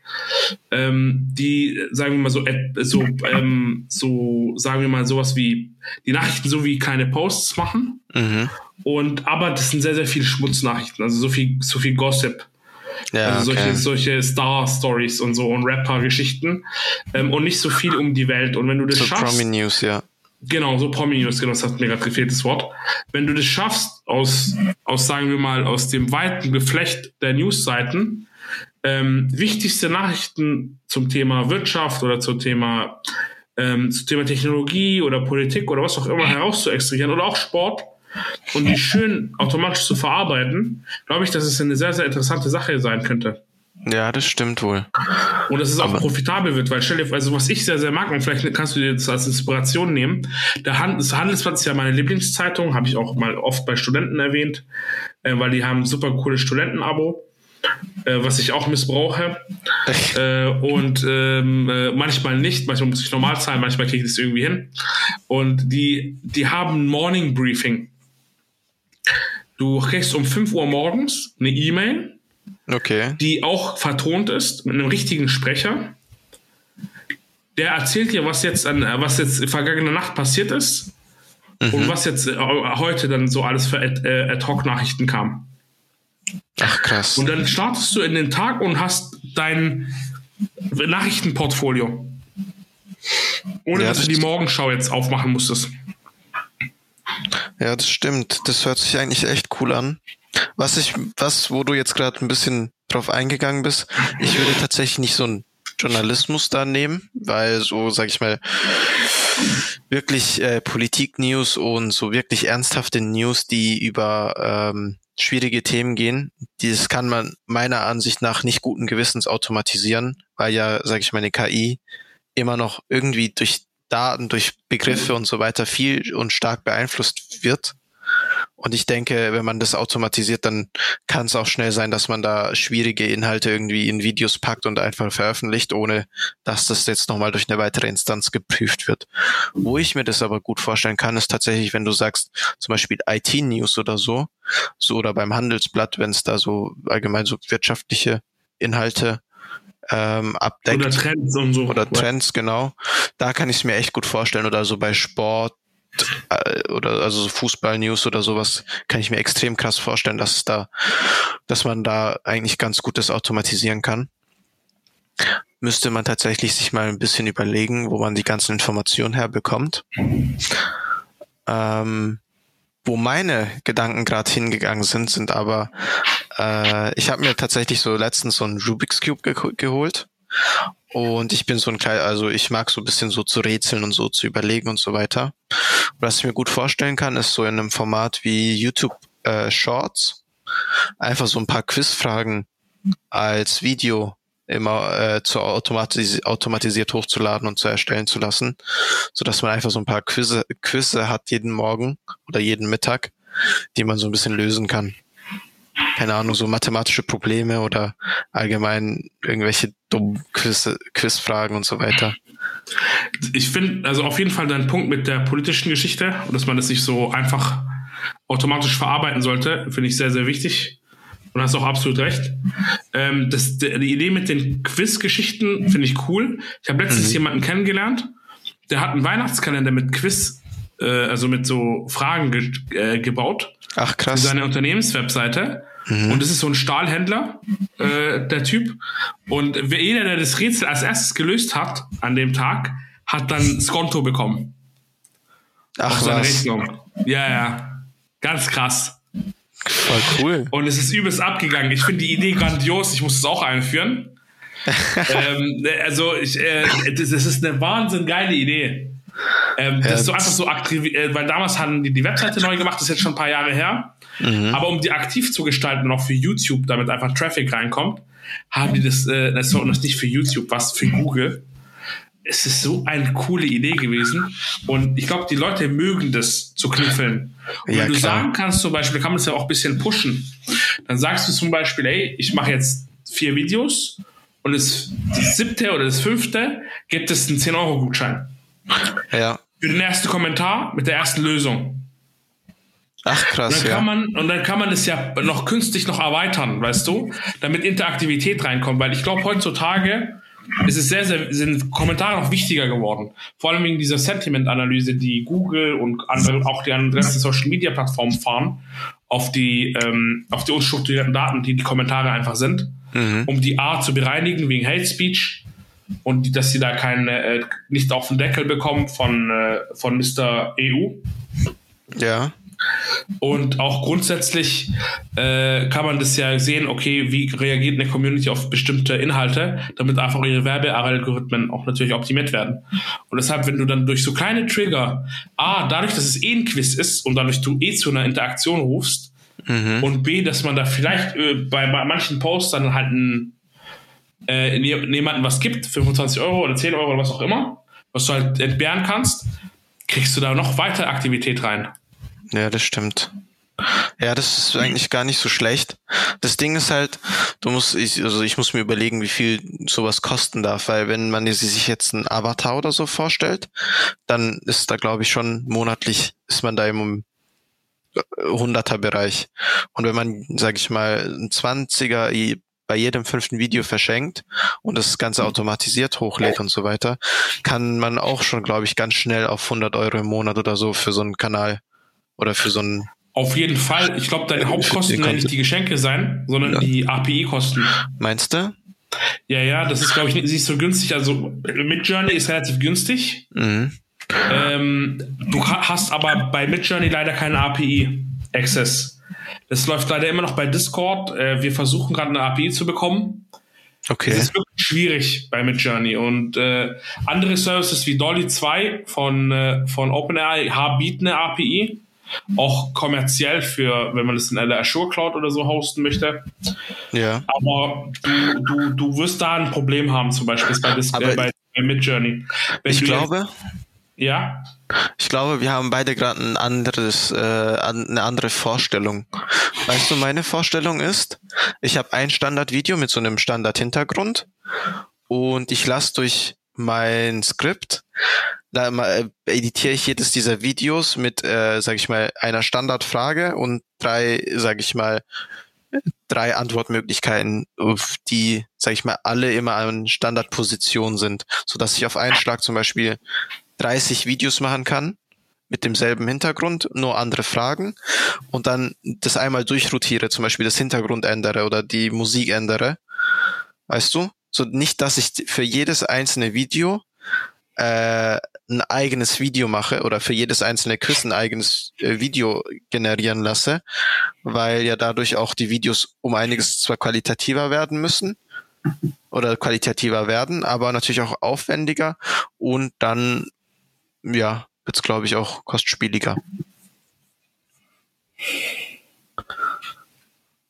ähm, die, sagen wir mal so, so, ähm, so, sagen wir mal sowas wie, die Nachrichten so wie kleine Posts machen. Mhm und aber das sind sehr, sehr viele Schmutznachrichten, also so viel, so viel Gossip. Ja, also solche, okay. solche Star-Stories und so und Rapper-Geschichten ähm, und nicht so viel um die Welt. Und wenn du das so schaffst. Promi News, ja. Genau, so Promi-News, genau, das hat mir gerade gefehlt, das Wort. Wenn du das schaffst, aus, aus, sagen wir mal, aus dem weiten Geflecht der Newsseiten, ähm, wichtigste Nachrichten zum Thema Wirtschaft oder zum Thema, ähm, zum Thema Technologie oder Politik oder was auch immer herauszuextrahieren oder auch Sport und die schön automatisch zu verarbeiten, glaube ich, dass es eine sehr, sehr interessante Sache sein könnte. Ja, das stimmt wohl. Und dass es auch Aber profitabel wird, weil stell dir, also was ich sehr, sehr mag, und vielleicht kannst du dir das als Inspiration nehmen, der Hand, das Handelsblatt ist ja meine Lieblingszeitung, habe ich auch mal oft bei Studenten erwähnt, äh, weil die haben super cooles Studentenabo. Äh, was ich auch missbrauche. äh, und ähm, äh, manchmal nicht, manchmal muss ich normal zahlen, manchmal kriege ich das irgendwie hin. Und die, die haben Morning Briefing. Du kriegst um 5 Uhr morgens eine E-Mail Okay. Die auch vertont ist mit einem richtigen Sprecher. Der erzählt dir, was jetzt an, was jetzt vergangene Nacht passiert ist mhm. und was jetzt äh, heute dann so alles für äh, Ad-Hoc-Nachrichten kam. Ach krass. Und dann startest du in den Tag und hast dein Nachrichtenportfolio. Ohne ja, dass du die Morgenschau jetzt aufmachen musstest. Ja, das stimmt. Das hört sich eigentlich echt cool an. Was ich, was, wo du jetzt gerade ein bisschen drauf eingegangen bist, ich würde tatsächlich nicht so einen Journalismus da nehmen, weil so, sag ich mal, wirklich äh, Politik-News und so wirklich ernsthafte News, die über ähm, schwierige Themen gehen, dieses kann man meiner Ansicht nach nicht guten Gewissens automatisieren, weil ja, sag ich mal, eine KI immer noch irgendwie durch Daten, durch Begriffe und so weiter viel und stark beeinflusst wird. Und ich denke, wenn man das automatisiert, dann kann es auch schnell sein, dass man da schwierige Inhalte irgendwie in Videos packt und einfach veröffentlicht, ohne dass das jetzt nochmal durch eine weitere Instanz geprüft wird. Wo ich mir das aber gut vorstellen kann, ist tatsächlich, wenn du sagst, zum Beispiel IT-News oder so, so oder beim Handelsblatt, wenn es da so allgemein so wirtschaftliche Inhalte ähm, abdeckt. Oder Trends und so. Oder Trends, genau. Da kann ich es mir echt gut vorstellen. Oder so bei Sport äh, oder also so Fußball-News oder sowas kann ich mir extrem krass vorstellen, dass da, dass man da eigentlich ganz gut das automatisieren kann. Müsste man tatsächlich sich mal ein bisschen überlegen, wo man die ganzen Informationen herbekommt. Ähm, wo meine Gedanken gerade hingegangen sind, sind aber, äh, ich habe mir tatsächlich so letztens so einen Rubik's Cube ge geholt und ich bin so ein kleiner, also ich mag so ein bisschen so zu rätseln und so zu überlegen und so weiter. was ich mir gut vorstellen kann, ist so in einem Format wie YouTube äh, Shorts einfach so ein paar Quizfragen als Video immer äh, zu automatis automatisiert hochzuladen und zu erstellen zu lassen, so dass man einfach so ein paar Quizze, Quizze hat jeden Morgen oder jeden Mittag, die man so ein bisschen lösen kann keine Ahnung, so mathematische Probleme oder allgemein irgendwelche dummen Quiz, Quizfragen und so weiter. Ich finde, also auf jeden Fall dein Punkt mit der politischen Geschichte und dass man das nicht so einfach automatisch verarbeiten sollte, finde ich sehr, sehr wichtig. Und hast auch absolut recht. Ähm, das, die Idee mit den Quiz-Geschichten finde ich cool. Ich habe letztens mhm. jemanden kennengelernt, der hat einen Weihnachtskalender mit Quiz, äh, also mit so Fragen ge äh, gebaut. Ach krass. Für seine Unternehmenswebseite. Mhm. Und das ist so ein Stahlhändler, äh, der Typ. Und jeder, der das Rätsel als erstes gelöst hat an dem Tag, hat dann Skonto bekommen. Ach, auf seine was? Rechnung. Ja, ja. Ganz krass. Voll cool. Und es ist übelst abgegangen. Ich finde die Idee grandios. Ich muss es auch einführen. ähm, also, ich, äh, das, das ist eine wahnsinnig geile Idee. Ähm, das ist so einfach so aktiv, äh, weil damals haben die die Webseite neu gemacht, das ist jetzt schon ein paar Jahre her. Mhm. Aber um die aktiv zu gestalten und auch für YouTube, damit einfach Traffic reinkommt, haben die das, äh, das war nicht für YouTube, was für Google. Es ist so eine coole Idee gewesen. Und ich glaube, die Leute mögen das zu kniffeln. Und ja, wenn du klar. sagen kannst, zum Beispiel, kann man das ja auch ein bisschen pushen. Dann sagst du zum Beispiel, ey, ich mache jetzt vier Videos und das, das siebte oder das fünfte gibt es einen 10-Euro-Gutschein. Ja. Für den ersten Kommentar mit der ersten Lösung. Ach krass, und dann ja. Kann man, und dann kann man es ja noch künstlich noch erweitern, weißt du, damit Interaktivität reinkommt, weil ich glaube heutzutage ist es sehr, sehr, sind Kommentare noch wichtiger geworden. Vor allem wegen dieser Sentiment-Analyse, die Google und andere, auch die anderen Social-Media-Plattformen fahren, auf die, ähm, auf die unstrukturierten Daten, die die Kommentare einfach sind, mhm. um die A zu bereinigen wegen Hate Speech und die, dass sie da keine, äh, nicht auf den Deckel bekommen von, äh, von Mr. EU. Ja. Und auch grundsätzlich äh, kann man das ja sehen, okay, wie reagiert eine Community auf bestimmte Inhalte, damit einfach ihre Werbealgorithmen auch natürlich optimiert werden. Und deshalb, wenn du dann durch so kleine Trigger, A, dadurch, dass es eh ein Quiz ist und dadurch du eh zu einer Interaktion rufst, mhm. und B, dass man da vielleicht äh, bei, bei manchen Posts dann halt ein, äh, jemanden was gibt, 25 Euro oder 10 Euro oder was auch immer, was du halt entbehren kannst, kriegst du da noch weiter Aktivität rein. Ja, das stimmt. Ja, das ist eigentlich gar nicht so schlecht. Das Ding ist halt, du musst, ich, also ich muss mir überlegen, wie viel sowas kosten darf, weil wenn man sich jetzt einen Avatar oder so vorstellt, dann ist da glaube ich schon monatlich ist man da im hunderter Bereich. Und wenn man, sag ich mal, ein Zwanziger bei jedem fünften Video verschenkt und das Ganze automatisiert hochlädt und so weiter, kann man auch schon, glaube ich, ganz schnell auf 100 Euro im Monat oder so für so einen Kanal oder für so ein auf jeden Fall. Ich glaube, deine Hauptkosten werden nicht die Geschenke sein, sondern ja. die API-Kosten. Meinst du? Ja, ja, das ist, glaube ich, nicht so günstig. Also Midjourney ist relativ günstig. Mhm. Ähm, du hast aber bei Midjourney leider keinen API-Access. Das läuft leider immer noch bei Discord. Äh, wir versuchen gerade eine API zu bekommen. Okay. Das ist wirklich schwierig bei Midjourney. Und äh, andere Services wie Dolly 2 von, äh, von OpenAI bieten eine API auch kommerziell für, wenn man das in der Azure Cloud oder so hosten möchte. Ja. Aber du, du, du wirst da ein Problem haben, zum Beispiel bei, das, äh, bei, bei Midjourney. Wenn ich glaube. ja. Ich glaube, wir haben beide gerade ein anderes, äh, eine andere Vorstellung. Weißt du, meine Vorstellung ist, ich habe ein Standardvideo mit so einem Standard-Hintergrund und ich lasse durch mein Skript da äh, editiere ich jedes dieser Videos mit, äh, sage ich mal, einer Standardfrage und drei, sage ich mal, drei Antwortmöglichkeiten, die, sage ich mal, alle immer an Standardposition sind, so dass ich auf einen Schlag zum Beispiel 30 Videos machen kann mit demselben Hintergrund, nur andere Fragen und dann das einmal durchrotiere, zum Beispiel das Hintergrund ändere oder die Musik ändere. Weißt du? So nicht, dass ich für jedes einzelne Video äh, ein eigenes Video mache oder für jedes einzelne Quiz ein eigenes äh, Video generieren lasse, weil ja dadurch auch die Videos um einiges zwar qualitativer werden müssen oder qualitativer werden, aber natürlich auch aufwendiger und dann ja wird's glaube ich auch kostspieliger.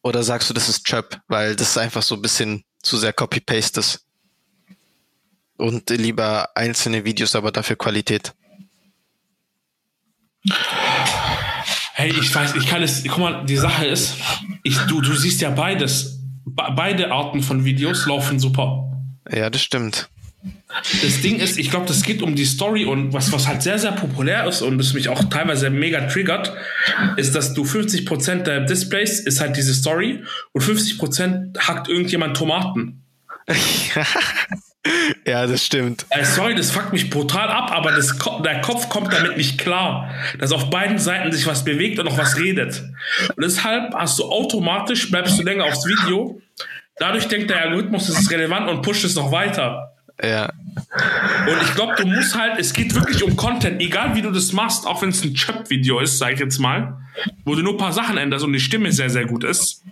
Oder sagst du, das ist Chöp, weil das einfach so ein bisschen zu sehr Copy-Paste ist? Und lieber einzelne Videos, aber dafür Qualität. Hey, ich weiß, ich kann es, guck mal, die Sache ist, ich, du, du siehst ja beides. beide Arten von Videos laufen super. Ja, das stimmt. Das Ding ist, ich glaube, das geht um die Story und was, was halt sehr, sehr populär ist und das mich auch teilweise mega triggert, ist, dass du 50% der Displays ist halt diese Story und 50% hackt irgendjemand Tomaten. Ja, das stimmt. Äh, sorry, das fuckt mich brutal ab, aber das, der Kopf kommt damit nicht klar, dass auf beiden Seiten sich was bewegt und noch was redet. Und deshalb hast du automatisch, bleibst du länger aufs Video. Dadurch denkt der Algorithmus, das ist relevant und pusht es noch weiter. Ja. Und ich glaube, du musst halt, es geht wirklich um Content, egal wie du das machst, auch wenn es ein Chöp-Video ist, sag ich jetzt mal, wo du nur ein paar Sachen änderst und die Stimme sehr, sehr gut ist.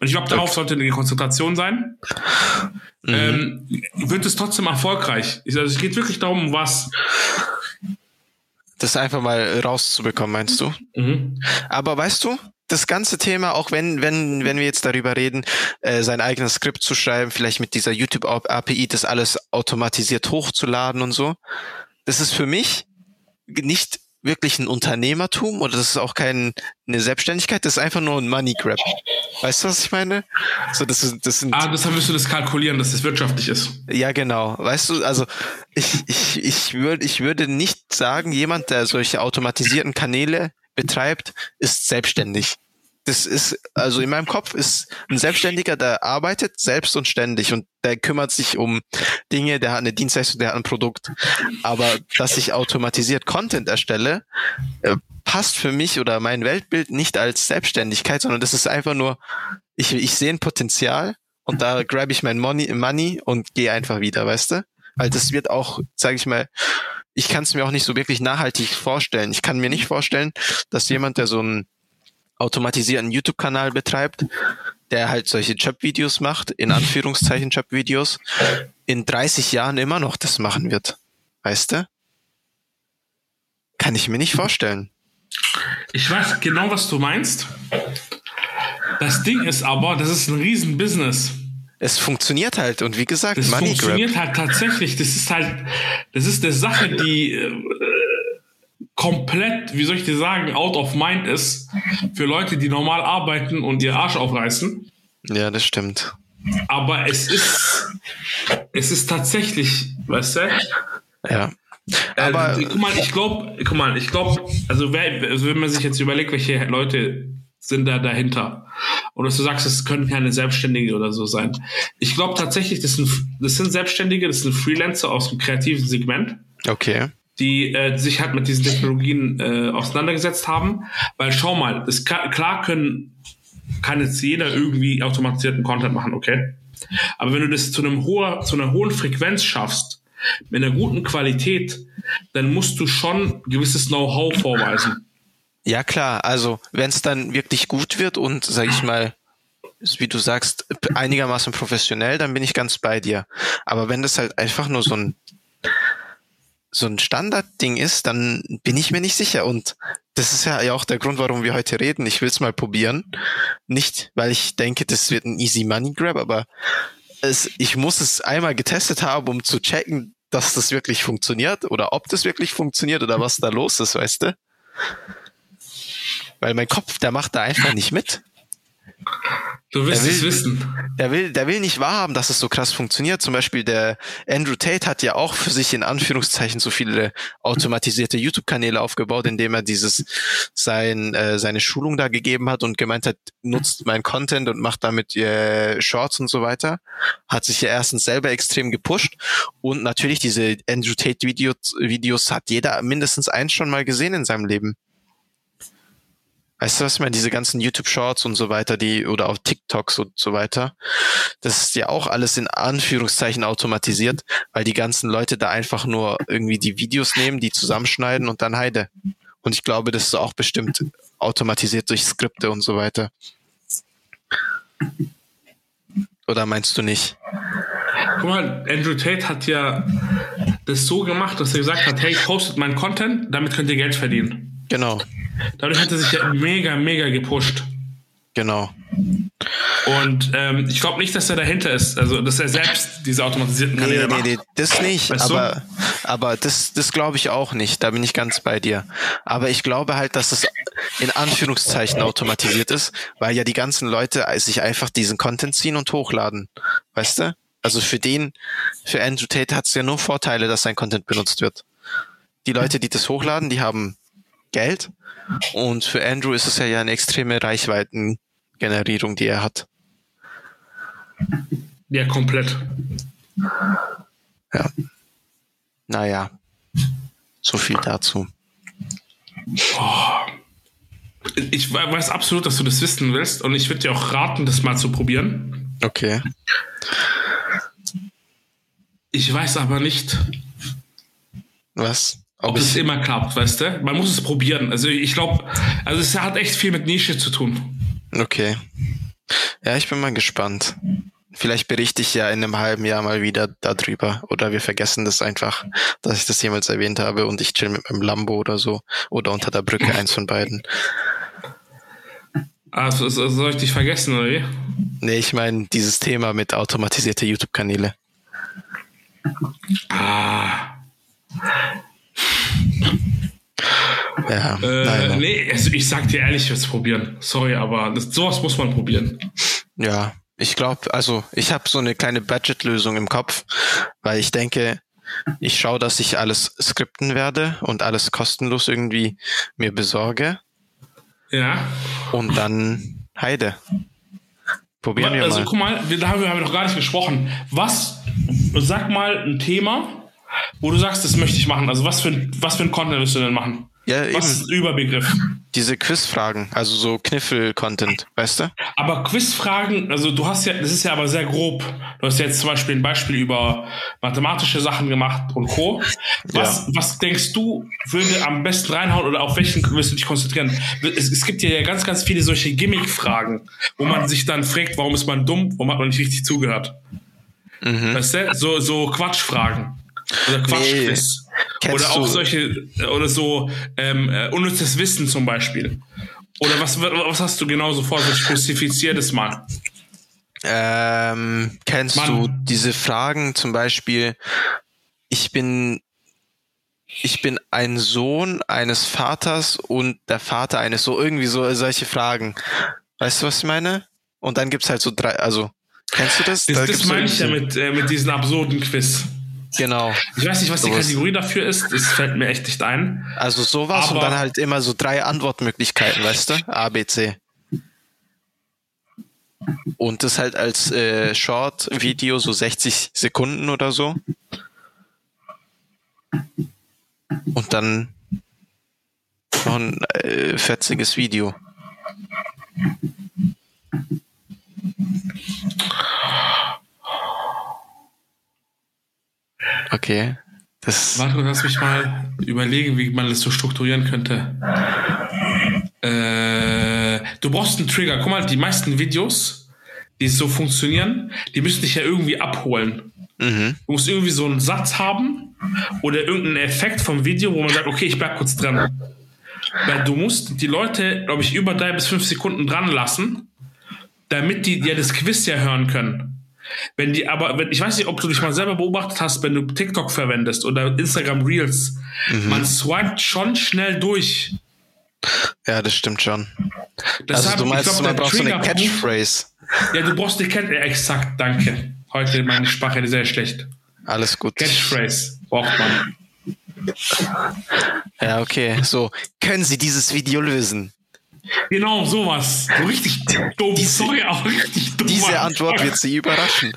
Und ich glaube, darauf sollte eine Konzentration sein. Mhm. Ähm, wird es trotzdem erfolgreich? Also es geht wirklich darum, was. Das einfach mal rauszubekommen, meinst du? Mhm. Aber weißt du, das ganze Thema, auch wenn, wenn, wenn wir jetzt darüber reden, äh, sein eigenes Skript zu schreiben, vielleicht mit dieser YouTube-API das alles automatisiert hochzuladen und so, das ist für mich nicht wirklich ein Unternehmertum oder das ist auch keine Selbstständigkeit, das ist einfach nur ein Money Grab. Weißt du, was ich meine? So, das, ist, das sind. Ah, deshalb wirst du das kalkulieren, dass das wirtschaftlich ist. Ja, genau. Weißt du, also ich, ich, ich würde, ich würde nicht sagen, jemand, der solche automatisierten Kanäle betreibt, ist selbstständig das ist, also in meinem Kopf ist ein Selbstständiger, der arbeitet selbst und ständig und der kümmert sich um Dinge, der hat eine Dienstleistung, der hat ein Produkt. Aber dass ich automatisiert Content erstelle, äh, passt für mich oder mein Weltbild nicht als Selbstständigkeit, sondern das ist einfach nur, ich, ich sehe ein Potenzial und da grab ich mein Money, Money und gehe einfach wieder, weißt du? Weil das wird auch, sage ich mal, ich kann es mir auch nicht so wirklich nachhaltig vorstellen. Ich kann mir nicht vorstellen, dass jemand, der so einen automatisierten YouTube-Kanal betreibt, der halt solche Job-Videos macht, in Anführungszeichen Job-Videos, in 30 Jahren immer noch das machen wird. Weißt du? Kann ich mir nicht vorstellen. Ich weiß genau, was du meinst. Das Ding ist aber, das ist ein Riesen-Business. Es funktioniert halt und wie gesagt, das Money funktioniert Grab. halt tatsächlich. Das ist halt, das ist eine Sache, die äh, komplett, wie soll ich dir sagen, out of mind ist für Leute, die normal arbeiten und ihr Arsch aufreißen. Ja, das stimmt. Aber es ist, es ist tatsächlich, weißt du? Ja. Aber äh, guck mal, ich glaube, guck mal, ich glaube, also, wer, also wenn man sich jetzt überlegt, welche Leute sind da dahinter. Dass du sagst, es können keine Selbstständige oder so sein. Ich glaube tatsächlich, das sind, das sind Selbstständige, das sind Freelancer aus dem kreativen Segment. Okay. Die äh, sich halt mit diesen Technologien äh, auseinandergesetzt haben. Weil schau mal, das, klar können, kann jetzt jeder irgendwie automatisierten Content machen, okay? Aber wenn du das zu einem hoher, zu einer hohen Frequenz schaffst, mit einer guten Qualität, dann musst du schon gewisses Know-how vorweisen. Ja klar, also wenn es dann wirklich gut wird und sag ich mal, wie du sagst, einigermaßen professionell, dann bin ich ganz bei dir. Aber wenn das halt einfach nur so ein so ein Standardding ist, dann bin ich mir nicht sicher. Und das ist ja auch der Grund, warum wir heute reden. Ich will es mal probieren. Nicht, weil ich denke, das wird ein easy Money Grab, aber es, ich muss es einmal getestet haben, um zu checken, dass das wirklich funktioniert oder ob das wirklich funktioniert oder was da los ist, weißt du? Weil mein Kopf, der macht da einfach nicht mit. Du willst will, es wissen. Der will, der will nicht wahrhaben, dass es so krass funktioniert. Zum Beispiel der Andrew Tate hat ja auch für sich in Anführungszeichen so viele automatisierte YouTube-Kanäle aufgebaut, indem er dieses sein äh, seine Schulung da gegeben hat und gemeint hat, nutzt mein Content und macht damit äh, Shorts und so weiter. Hat sich ja erstens selber extrem gepusht und natürlich diese Andrew Tate Videos, Videos hat jeder mindestens eins schon mal gesehen in seinem Leben. Weißt du, was ich meine? Diese ganzen YouTube-Shorts und so weiter, die, oder auch TikToks und so weiter. Das ist ja auch alles in Anführungszeichen automatisiert, weil die ganzen Leute da einfach nur irgendwie die Videos nehmen, die zusammenschneiden und dann heide. Und ich glaube, das ist auch bestimmt automatisiert durch Skripte und so weiter. Oder meinst du nicht? Guck mal, Andrew Tate hat ja das so gemacht, dass er gesagt hat, hey, postet meinen Content, damit könnt ihr Geld verdienen. Genau. Dadurch hat er sich ja mega, mega gepusht. Genau. Und ähm, ich glaube nicht, dass er dahinter ist, also dass er selbst diese automatisierten Kanäle nee, macht. Nee, nee, das nicht, Weißt aber, du? aber das, das glaube ich auch nicht, da bin ich ganz bei dir. Aber ich glaube halt, dass es in Anführungszeichen automatisiert ist, weil ja die ganzen Leute sich einfach diesen Content ziehen und hochladen. Weißt du? Also für den, für Andrew Tate hat es ja nur Vorteile, dass sein Content benutzt wird. Die Leute, die das hochladen, die haben Geld und für Andrew ist es ja eine extreme Reichweitengenerierung, die er hat. Ja, komplett. Ja. Naja. So viel dazu. Ich weiß absolut, dass du das wissen willst und ich würde dir auch raten, das mal zu probieren. Okay. Ich weiß aber nicht, Was? Ob es immer klappt, weißt du? Man muss es probieren. Also ich glaube, also es hat echt viel mit Nische zu tun. Okay. Ja, ich bin mal gespannt. Vielleicht berichte ich ja in einem halben Jahr mal wieder darüber. Oder wir vergessen das einfach, dass ich das jemals erwähnt habe und ich chill mit meinem Lambo oder so. Oder unter der Brücke, eins von beiden. Also soll ich dich vergessen, oder wie? Nee, ich meine dieses Thema mit automatisierte YouTube-Kanäle. Ah. Ja, Äh, naja. nee, also ich sag dir ehrlich, ich es probieren. Sorry, aber das, sowas muss man probieren. Ja, ich glaube, also ich habe so eine kleine Budgetlösung im Kopf, weil ich denke, ich schaue, dass ich alles skripten werde und alles kostenlos irgendwie mir besorge Ja. und dann Heide. Probieren wir also mal. guck mal, wir, da haben wir noch gar nicht gesprochen. Was, sag mal ein Thema, wo du sagst, das möchte ich machen. Also was für, ein- was für ein Content willst du denn machen? Ja, Was ist ein Überbegriff? Diese Quizfragen, also so Kniffel-Content, weißt du? Aber Quizfragen, also du hast ja, das ist ja aber sehr grob. Du hast ja jetzt zum Beispiel ein Beispiel über mathematische Sachen gemacht und Co. Was, ja. was denkst du, würde am besten reinhauen oder auf welchen wirst du dich konzentrieren? Es, es gibt ja ganz, ganz viele solche Gimmick-Fragen, wo man sich dann fragt, warum ist man dumm, warum hat man nicht richtig zugehört? Mhm. Weißt du? So, so Quatschfragen. Oder Quatschquiz. Nee. Oder auch solche, oder so ähm, äh, unnützes Wissen zum Beispiel. Oder was, was hast du genau so vor? So spezifizier das mal. Ähm, kennst Mann. du diese Fragen zum Beispiel? Ich bin, ich bin ein Sohn eines Vaters und der Vater eines so irgendwie so solche Fragen. Weißt du, was ich meine? Und dann gibt's halt so drei, also kennst du das? Das, da das meine ich ja mit, äh, mit diesen absurden Quiz. Genau. Ich weiß nicht, was die Kategorie dafür ist. Das fällt mir echt nicht ein. Also sowas Aber und dann halt immer so drei Antwortmöglichkeiten, weißt du? A, B, C. Und das halt als äh, Short-Video, so 60 Sekunden oder so. Und dann noch ein äh, fetziges Video. Okay. Das Warte, lass mich mal überlegen, wie man das so strukturieren könnte. Äh, du brauchst einen Trigger. Guck mal, die meisten Videos, die so funktionieren, die müssen dich ja irgendwie abholen. Mhm. Du musst irgendwie so einen Satz haben oder irgendeinen Effekt vom Video, wo man sagt, okay, ich bleib kurz dran. Weil du musst die Leute, glaube ich, über drei bis fünf Sekunden dran lassen, damit die ja das Quiz ja hören können. Wenn die aber, wenn, ich weiß nicht, ob du dich mal selber beobachtet hast, wenn du TikTok verwendest oder Instagram Reels, mhm. man swiped schon schnell durch. Ja, das stimmt schon. Deshalb, also du meinst, glaub, man brauchst so eine Catchphrase. Ja, du brauchst die Catchphrase. Exakt, danke. Heute meine Sprache sehr schlecht. Alles gut. Catchphrase braucht man. Ja, okay. So, können Sie dieses Video lösen? Genau, sowas. So richtig dumm. Diese, Sorry, auch richtig dumm. Diese Antwort wird Sie überraschen.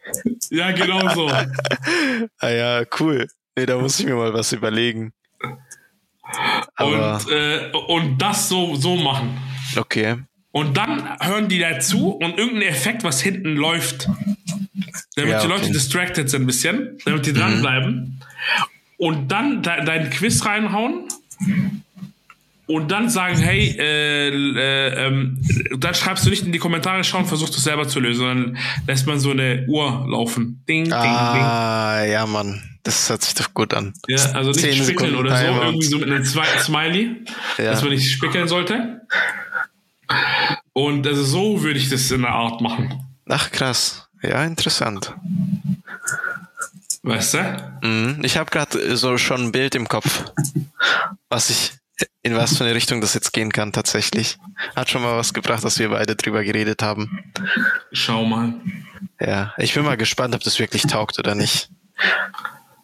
ja, genau so. ah ja, cool. Nee, da muss ich mir mal was überlegen. Aber und, äh, und das so, so machen. Okay. Und dann hören die dazu und irgendein Effekt, was hinten läuft. Damit ja, okay. die Leute distracted sind ein bisschen, damit die dranbleiben. Mhm. Und dann de deinen Quiz reinhauen und dann sagen, hey, äh, äh, ähm, dann schreibst du nicht in die Kommentare schauen, versuchst du es selber zu lösen, sondern lässt man so eine Uhr laufen. Ding, ding, ah, ding. ja, Mann. Das hört sich doch gut an. Ja, also nicht spickeln oder so, irgendwie so mit einem Smiley, ja. dass man nicht spickeln sollte. Und also so würde ich das in der Art machen. Ach, krass. Ja, interessant. Weißt du? Mhm. Ich habe gerade so schon ein Bild im Kopf, was ich in was für eine Richtung das jetzt gehen kann tatsächlich. Hat schon mal was gebracht, dass wir beide drüber geredet haben. Schau mal. Ja, ich bin mal gespannt, ob das wirklich taugt oder nicht.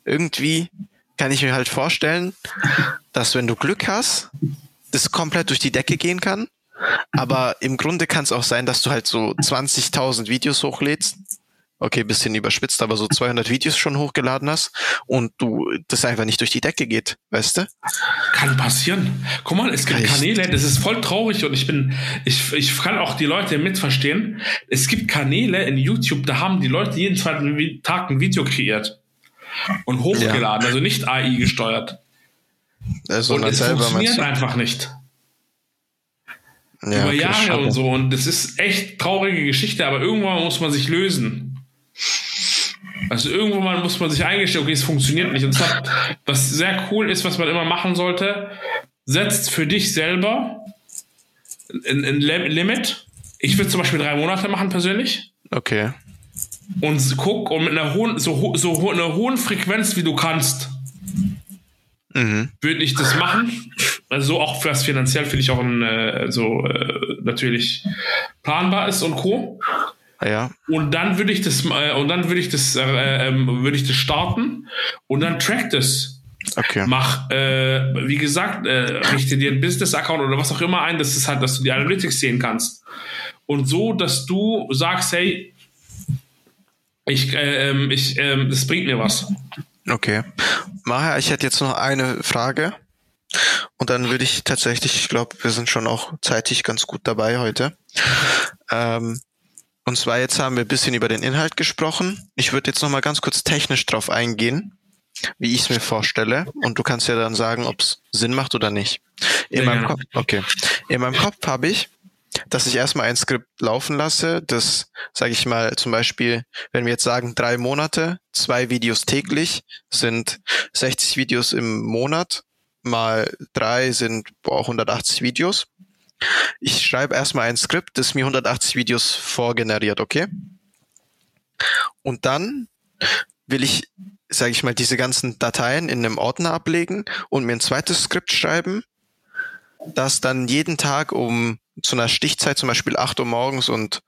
Irgendwie kann ich mir halt vorstellen, dass wenn du Glück hast, das komplett durch die Decke gehen kann. Aber im Grunde kann es auch sein, dass du halt so 20.000 Videos hochlädst okay, bisschen überspitzt, aber so 200 Videos schon hochgeladen hast und du das einfach nicht durch die Decke geht, weißt du? Kann passieren. Guck mal, es gibt Echt? Kanäle, das ist voll traurig und ich bin, ich, ich kann auch die Leute mitverstehen. Es gibt Kanäle in YouTube, da haben die Leute jeden zweiten Tag ein Video kreiert und hochgeladen, ja. also nicht AI gesteuert. Also und es funktioniert einfach nicht. Ja, Über okay, Jahre und so. Und das ist echt traurige Geschichte, aber irgendwann muss man sich lösen. Also irgendwo mal muss man sich eingestehen, okay, es funktioniert nicht. Und zwar, was sehr cool ist, was man immer machen sollte, setzt für dich selber ein, ein Limit. Ich würde zum Beispiel drei Monate machen persönlich. Okay. Und guck und mit einer hohen, so, so einer hohen Frequenz, wie du kannst, mhm. würde ich das machen. Also auch was finanziell finde ich auch ein, äh, so äh, natürlich planbar ist und co. Ja. Und dann würde ich das, äh, und dann würde ich das, äh, ähm, würde ich das starten und dann track das. Okay. Mach, äh, wie gesagt, äh, richte dir einen Business-Account oder was auch immer ein, das ist halt, dass du die Analytics sehen kannst. Und so, dass du sagst, hey, ich, äh, ähm, ich, äh, das bringt mir was. Okay. Maher, ich hätte jetzt noch eine Frage. Und dann würde ich tatsächlich, ich glaube, wir sind schon auch zeitig ganz gut dabei heute. Ähm, und zwar jetzt haben wir ein bisschen über den Inhalt gesprochen. Ich würde jetzt nochmal ganz kurz technisch drauf eingehen, wie ich es mir vorstelle. Und du kannst ja dann sagen, ob es Sinn macht oder nicht. In ja, meinem Kopf, okay. In meinem Kopf habe ich, dass ich erstmal ein Skript laufen lasse, das, sage ich mal, zum Beispiel, wenn wir jetzt sagen, drei Monate, zwei Videos täglich, sind 60 Videos im Monat, mal drei sind boah, 180 Videos. Ich schreibe erstmal ein Skript, das mir 180 Videos vorgeneriert, okay? Und dann will ich, sage ich mal, diese ganzen Dateien in einem Ordner ablegen und mir ein zweites Skript schreiben, das dann jeden Tag um zu einer Stichzeit, zum Beispiel 8 Uhr morgens und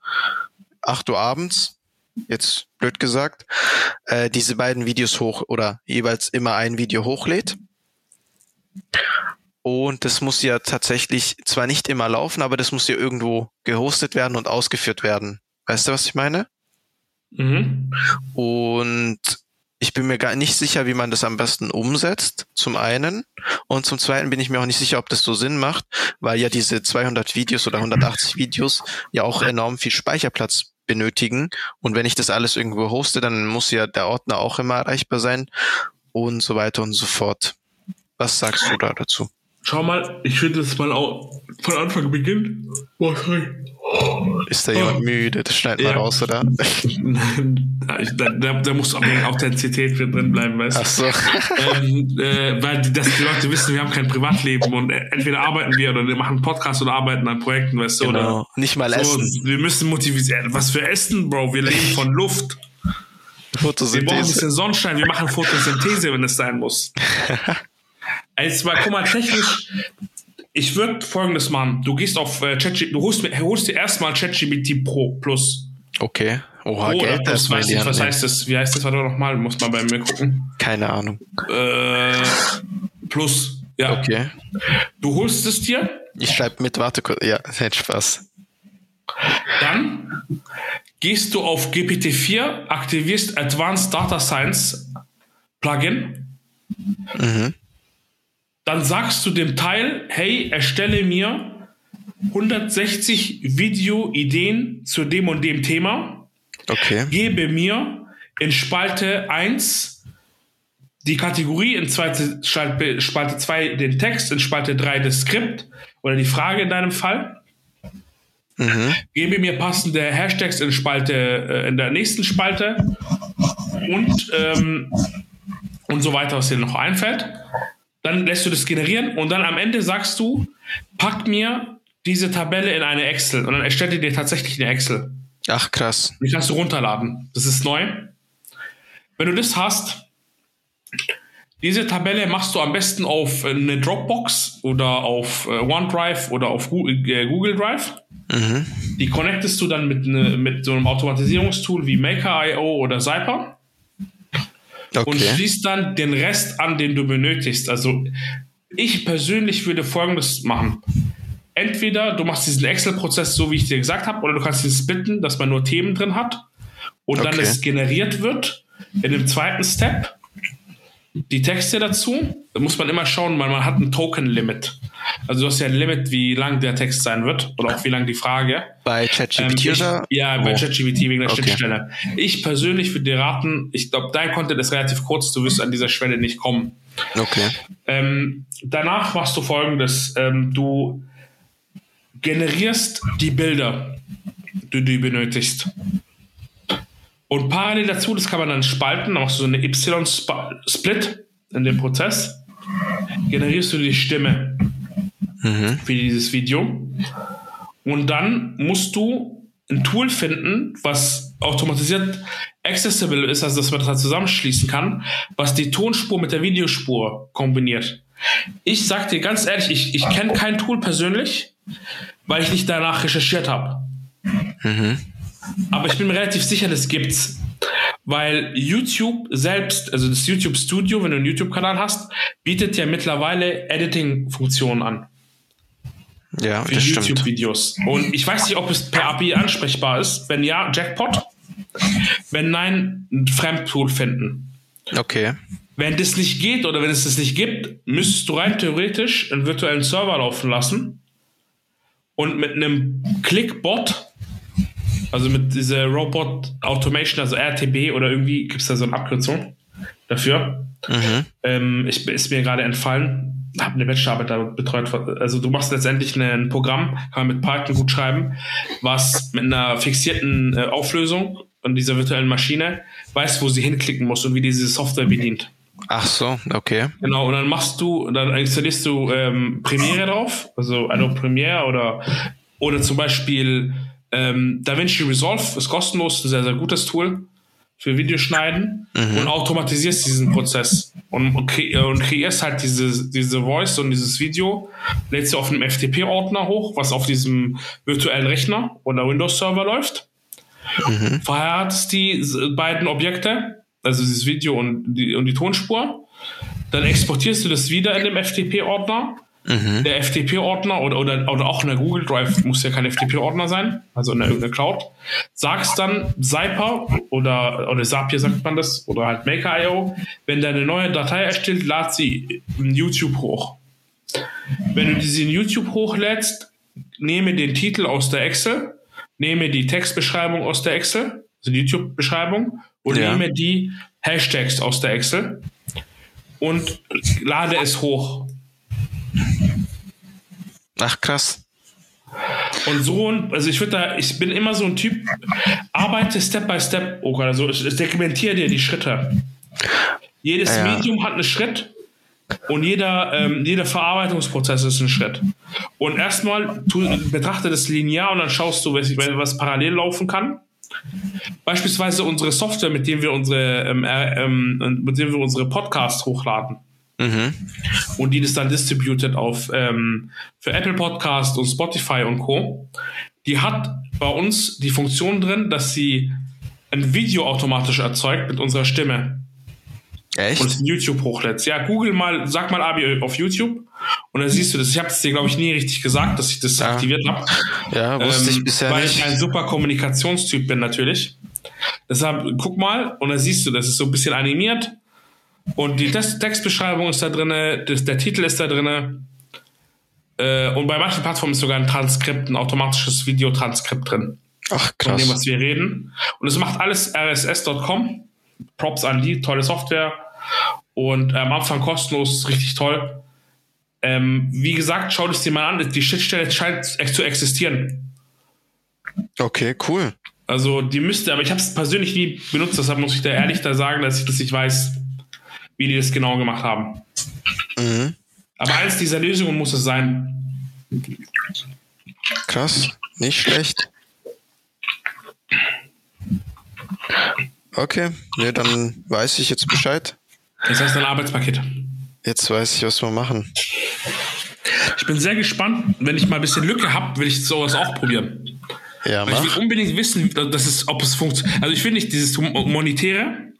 8 Uhr abends, jetzt blöd gesagt, äh, diese beiden Videos hoch oder jeweils immer ein Video hochlädt. Und das muss ja tatsächlich zwar nicht immer laufen, aber das muss ja irgendwo gehostet werden und ausgeführt werden. Weißt du, was ich meine? Mhm. Und ich bin mir gar nicht sicher, wie man das am besten umsetzt, zum einen. Und zum zweiten bin ich mir auch nicht sicher, ob das so Sinn macht, weil ja diese 200 Videos oder 180 Videos ja auch enorm viel Speicherplatz benötigen. Und wenn ich das alles irgendwo hoste, dann muss ja der Ordner auch immer erreichbar sein und so weiter und so fort. Was sagst du da dazu? Schau mal, ich würde das mal auch von Anfang. Boah, sorry. Ist da jemand oh. müde? Das schneidet ja. mal raus, oder? da, da, da muss auch Authentizität drin bleiben, weißt du? Ach so. Ähm, äh, weil das, die Leute wissen, wir haben kein Privatleben und entweder arbeiten wir oder wir machen Podcast oder arbeiten an Projekten, weißt du? Genau. Oder Nicht mal so, essen. Wir müssen motivieren. Was für Essen, Bro? Wir leben von Luft. Photosynthese. Wir brauchen ein bisschen Sonnenschein. Wir machen Photosynthese, wenn es sein muss. Also, guck mal, technisch, ich würde folgendes machen. Du gehst auf äh, ChatGPT, du holst, holst dir erstmal ChatGPT Pro Plus. Okay. Oha, Pro Geld, das weiß nicht, was heißt das? Wie heißt das? Warte nochmal, muss man bei mir gucken. Keine Ahnung. Äh, plus, ja. Okay. Du holst es dir. Ich schreibe mit, warte kurz. Ja, hätte Spaß. Dann gehst du auf GPT-4, aktivierst Advanced Data Science Plugin. Mhm. Dann sagst du dem Teil, hey, erstelle mir 160 Video-Ideen zu dem und dem Thema. Okay. Gebe mir in Spalte 1 die Kategorie, in zweite Spalte 2 den Text, in Spalte 3 das Skript oder die Frage in deinem Fall. Mhm. Gebe mir passende Hashtags in Spalte, äh, in der nächsten Spalte und, ähm, und so weiter, was dir noch einfällt. Dann lässt du das generieren und dann am Ende sagst du, pack mir diese Tabelle in eine Excel und dann erstelle dir tatsächlich eine Excel. Ach krass. Die kannst du runterladen. Das ist neu. Wenn du das hast, diese Tabelle machst du am besten auf eine Dropbox oder auf äh, OneDrive oder auf äh, Google Drive. Mhm. Die connectest du dann mit, ne, mit so einem Automatisierungstool wie Maker.io oder Zyper okay. und schließt dann den Rest an, den du benötigst. Also ich persönlich würde folgendes machen. Entweder du machst diesen Excel-Prozess so, wie ich dir gesagt habe, oder du kannst ihn splitten, dass man nur Themen drin hat und okay. dann es generiert wird. In dem zweiten Step die Texte dazu, da muss man immer schauen, weil man hat ein Token-Limit. Also du hast ja ein Limit, wie lang der Text sein wird oder auch wie lang die Frage. Bei ChatGPT ähm, oder? Ja, bei oh. ChatGPT wegen der okay. Schnittstelle. Ich persönlich würde dir raten, ich glaube, dein Content ist relativ kurz, du wirst an dieser Schwelle nicht kommen. Okay. Ähm, danach machst du folgendes, ähm, du generierst die Bilder, die du benötigst. Und parallel dazu, das kann man dann spalten, dann machst du so eine Y-Split in dem Prozess, generierst du die Stimme mhm. für dieses Video. Und dann musst du ein Tool finden, was automatisiert accessible ist, also dass man das halt zusammenschließen kann, was die Tonspur mit der Videospur kombiniert. Ich sag dir ganz ehrlich, ich, ich kenne kein Tool persönlich, weil ich nicht danach recherchiert habe. Mhm. Aber ich bin mir relativ sicher, das gibt's. Weil YouTube selbst, also das YouTube Studio, wenn du einen YouTube-Kanal hast, bietet ja mittlerweile Editing-Funktionen an. Ja, für YouTube-Videos. Und ich weiß nicht, ob es per API ansprechbar ist. Wenn ja, Jackpot. Wenn nein, ein Fremdtool finden. Okay. Wenn das nicht geht oder wenn es das nicht gibt, müsstest du rein theoretisch einen virtuellen Server laufen lassen und mit einem Clickbot, also mit dieser Robot Automation, also RTB oder irgendwie gibt es da so eine Abkürzung dafür. Mhm. Ähm, ich, ist mir gerade entfallen, habe eine Bachelorarbeit da betreut. Also du machst letztendlich ein Programm, kann man mit Python gut schreiben, was mit einer fixierten äh, Auflösung und dieser virtuellen Maschine weiß, wo sie hinklicken muss und wie diese Software bedient. Ach so, okay. Genau, und dann machst du, dann installierst du ähm, Premiere drauf, also Adobe Premiere oder, oder zum Beispiel ähm, DaVinci Resolve ist kostenlos, ein sehr, sehr gutes Tool für Videoschneiden mhm. und automatisierst diesen Prozess und, kre und, kreierst halt diese, diese Voice und dieses Video, lädst du auf einem FTP-Ordner hoch, was auf diesem virtuellen Rechner oder Windows-Server läuft. Mhm. Verheiratest die beiden Objekte also dieses Video und die, und die Tonspur. Dann exportierst du das wieder in dem FTP-Ordner. Mhm. Der FTP-Ordner oder, oder, oder auch in der Google Drive muss ja kein FTP-Ordner sein, also in der irgendeiner Cloud. Sagst dann Zyper oder, oder Zapier sagt man das oder halt Maker.io, wenn deine neue Datei erstellt, lad sie in YouTube hoch. Wenn du diese in YouTube hochlädst, nehme den Titel aus der Excel, nehme die Textbeschreibung aus der Excel, also die YouTube-Beschreibung und ja. nehme die Hashtags aus der Excel und lade es hoch. Ach krass. Und so, also ich würde da, ich bin immer so ein Typ, arbeite Step by Step, oh Gott, also ich dokumentiere dir die Schritte. Jedes ja. Medium hat einen Schritt und jeder, ähm, jeder Verarbeitungsprozess ist ein Schritt. Und erstmal betrachte das linear und dann schaust du, was, was parallel laufen kann. Beispielsweise unsere Software, mit dem wir unsere, ähm, ähm, mit dem wir unsere Podcasts hochladen. Mhm. Und die das dann distributed auf ähm, für Apple Podcast und Spotify und Co. Die hat bei uns die Funktion drin, dass sie ein Video automatisch erzeugt mit unserer Stimme. Echt? Und es in YouTube hochlädst. Ja, google mal, sag mal Abi auf YouTube und dann siehst du das. Ich habe es dir, glaube ich, nie richtig gesagt, dass ich das ja. aktiviert habe. Ja, wusste ähm, ich bisher weil nicht. Weil ich ein super Kommunikationstyp bin, natürlich. Deshalb, guck mal und dann siehst du, das ist so ein bisschen animiert und die Textbeschreibung ist da drin, der Titel ist da drin. Äh, und bei manchen Plattformen ist sogar ein Transkript, ein automatisches Videotranskript drin. Ach, krass. Von dem, was wir reden. Und es macht alles rss.com. Props an die, tolle Software. Und äh, am Anfang kostenlos, richtig toll. Ähm, wie gesagt, schau es dir mal an. Die Schnittstelle scheint echt zu existieren. Okay, cool. Also die müsste, aber ich habe es persönlich nie benutzt, deshalb muss ich da ehrlich da sagen, dass ich das nicht weiß, wie die das genau gemacht haben. Mhm. Aber eins dieser Lösungen muss es sein. Krass, nicht schlecht. Okay, ne, dann weiß ich jetzt Bescheid. Das heißt ein Arbeitspaket. Jetzt weiß ich, was wir machen. Ich bin sehr gespannt. Wenn ich mal ein bisschen Lücke habe, will ich sowas auch probieren. Ja, Weil ich will unbedingt wissen, dass es, ob es funktioniert. Also ich will nicht dieses monetäre.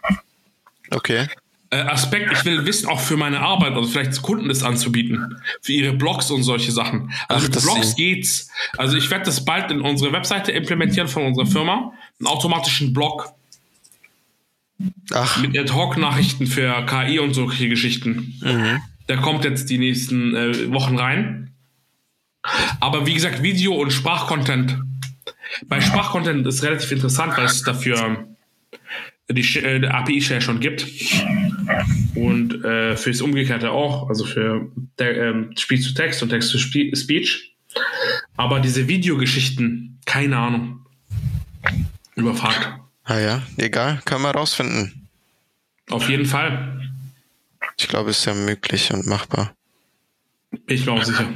Okay. Äh, Aspekt, ich will wissen, auch für meine Arbeit, also vielleicht Kunden das anzubieten, für ihre Blogs und solche Sachen. Also Ach, mit Blogs Sie. geht's. Also ich werde das bald in unsere Webseite implementieren von unserer Firma, einen automatischen Blog. Ach. Mit Ad-Hoc-Nachrichten für KI und solche Geschichten. Mhm. Der kommt jetzt die nächsten äh, Wochen rein. Aber wie gesagt, Video- und Sprachcontent. Bei Sprachcontent ist relativ interessant, weil es dafür die äh, API-Share schon gibt. Und äh, fürs Umgekehrte auch, also für ähm, Speech to Text und Text to Speech. Aber diese Videogeschichten, keine Ahnung. Überfragt. Ah ja, egal, kann man rausfinden. Auf jeden Fall. Ich glaube, es ist ja möglich und machbar. Bin ich mir auch sicher.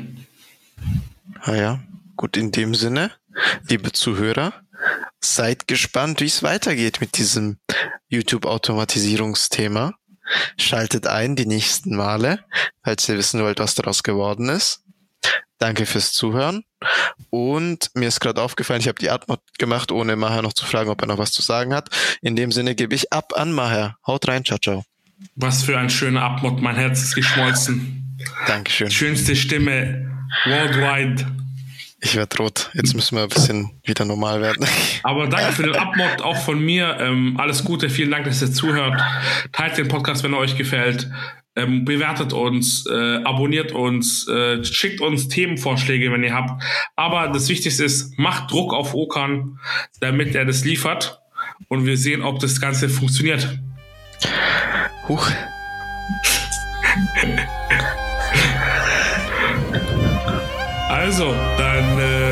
Ah ja, gut, in dem Sinne, liebe Zuhörer, seid gespannt, wie es weitergeht mit diesem YouTube-Automatisierungsthema. Schaltet ein die nächsten Male, falls ihr wissen wollt, was daraus geworden ist. Danke fürs Zuhören. Und mir ist gerade aufgefallen, ich habe die Antwort gemacht, ohne Maher noch zu fragen, ob er noch was zu sagen hat. In dem Sinne gebe ich ab an Maher. Haut rein, ciao, ciao. Was für ein schöner Abmod, mein Herz ist geschmolzen. Dankeschön. Schönste Stimme worldwide. Ich werde rot. Jetzt müssen wir ein bisschen wieder normal werden. Aber danke für den Abmod auch von mir. Ähm, alles Gute, vielen Dank, dass ihr zuhört. Teilt den Podcast, wenn er euch gefällt. Ähm, bewertet uns, äh, abonniert uns, äh, schickt uns Themenvorschläge, wenn ihr habt. Aber das Wichtigste ist, macht Druck auf Okan, damit er das liefert. Und wir sehen, ob das Ganze funktioniert. Huch. Also, dann äh.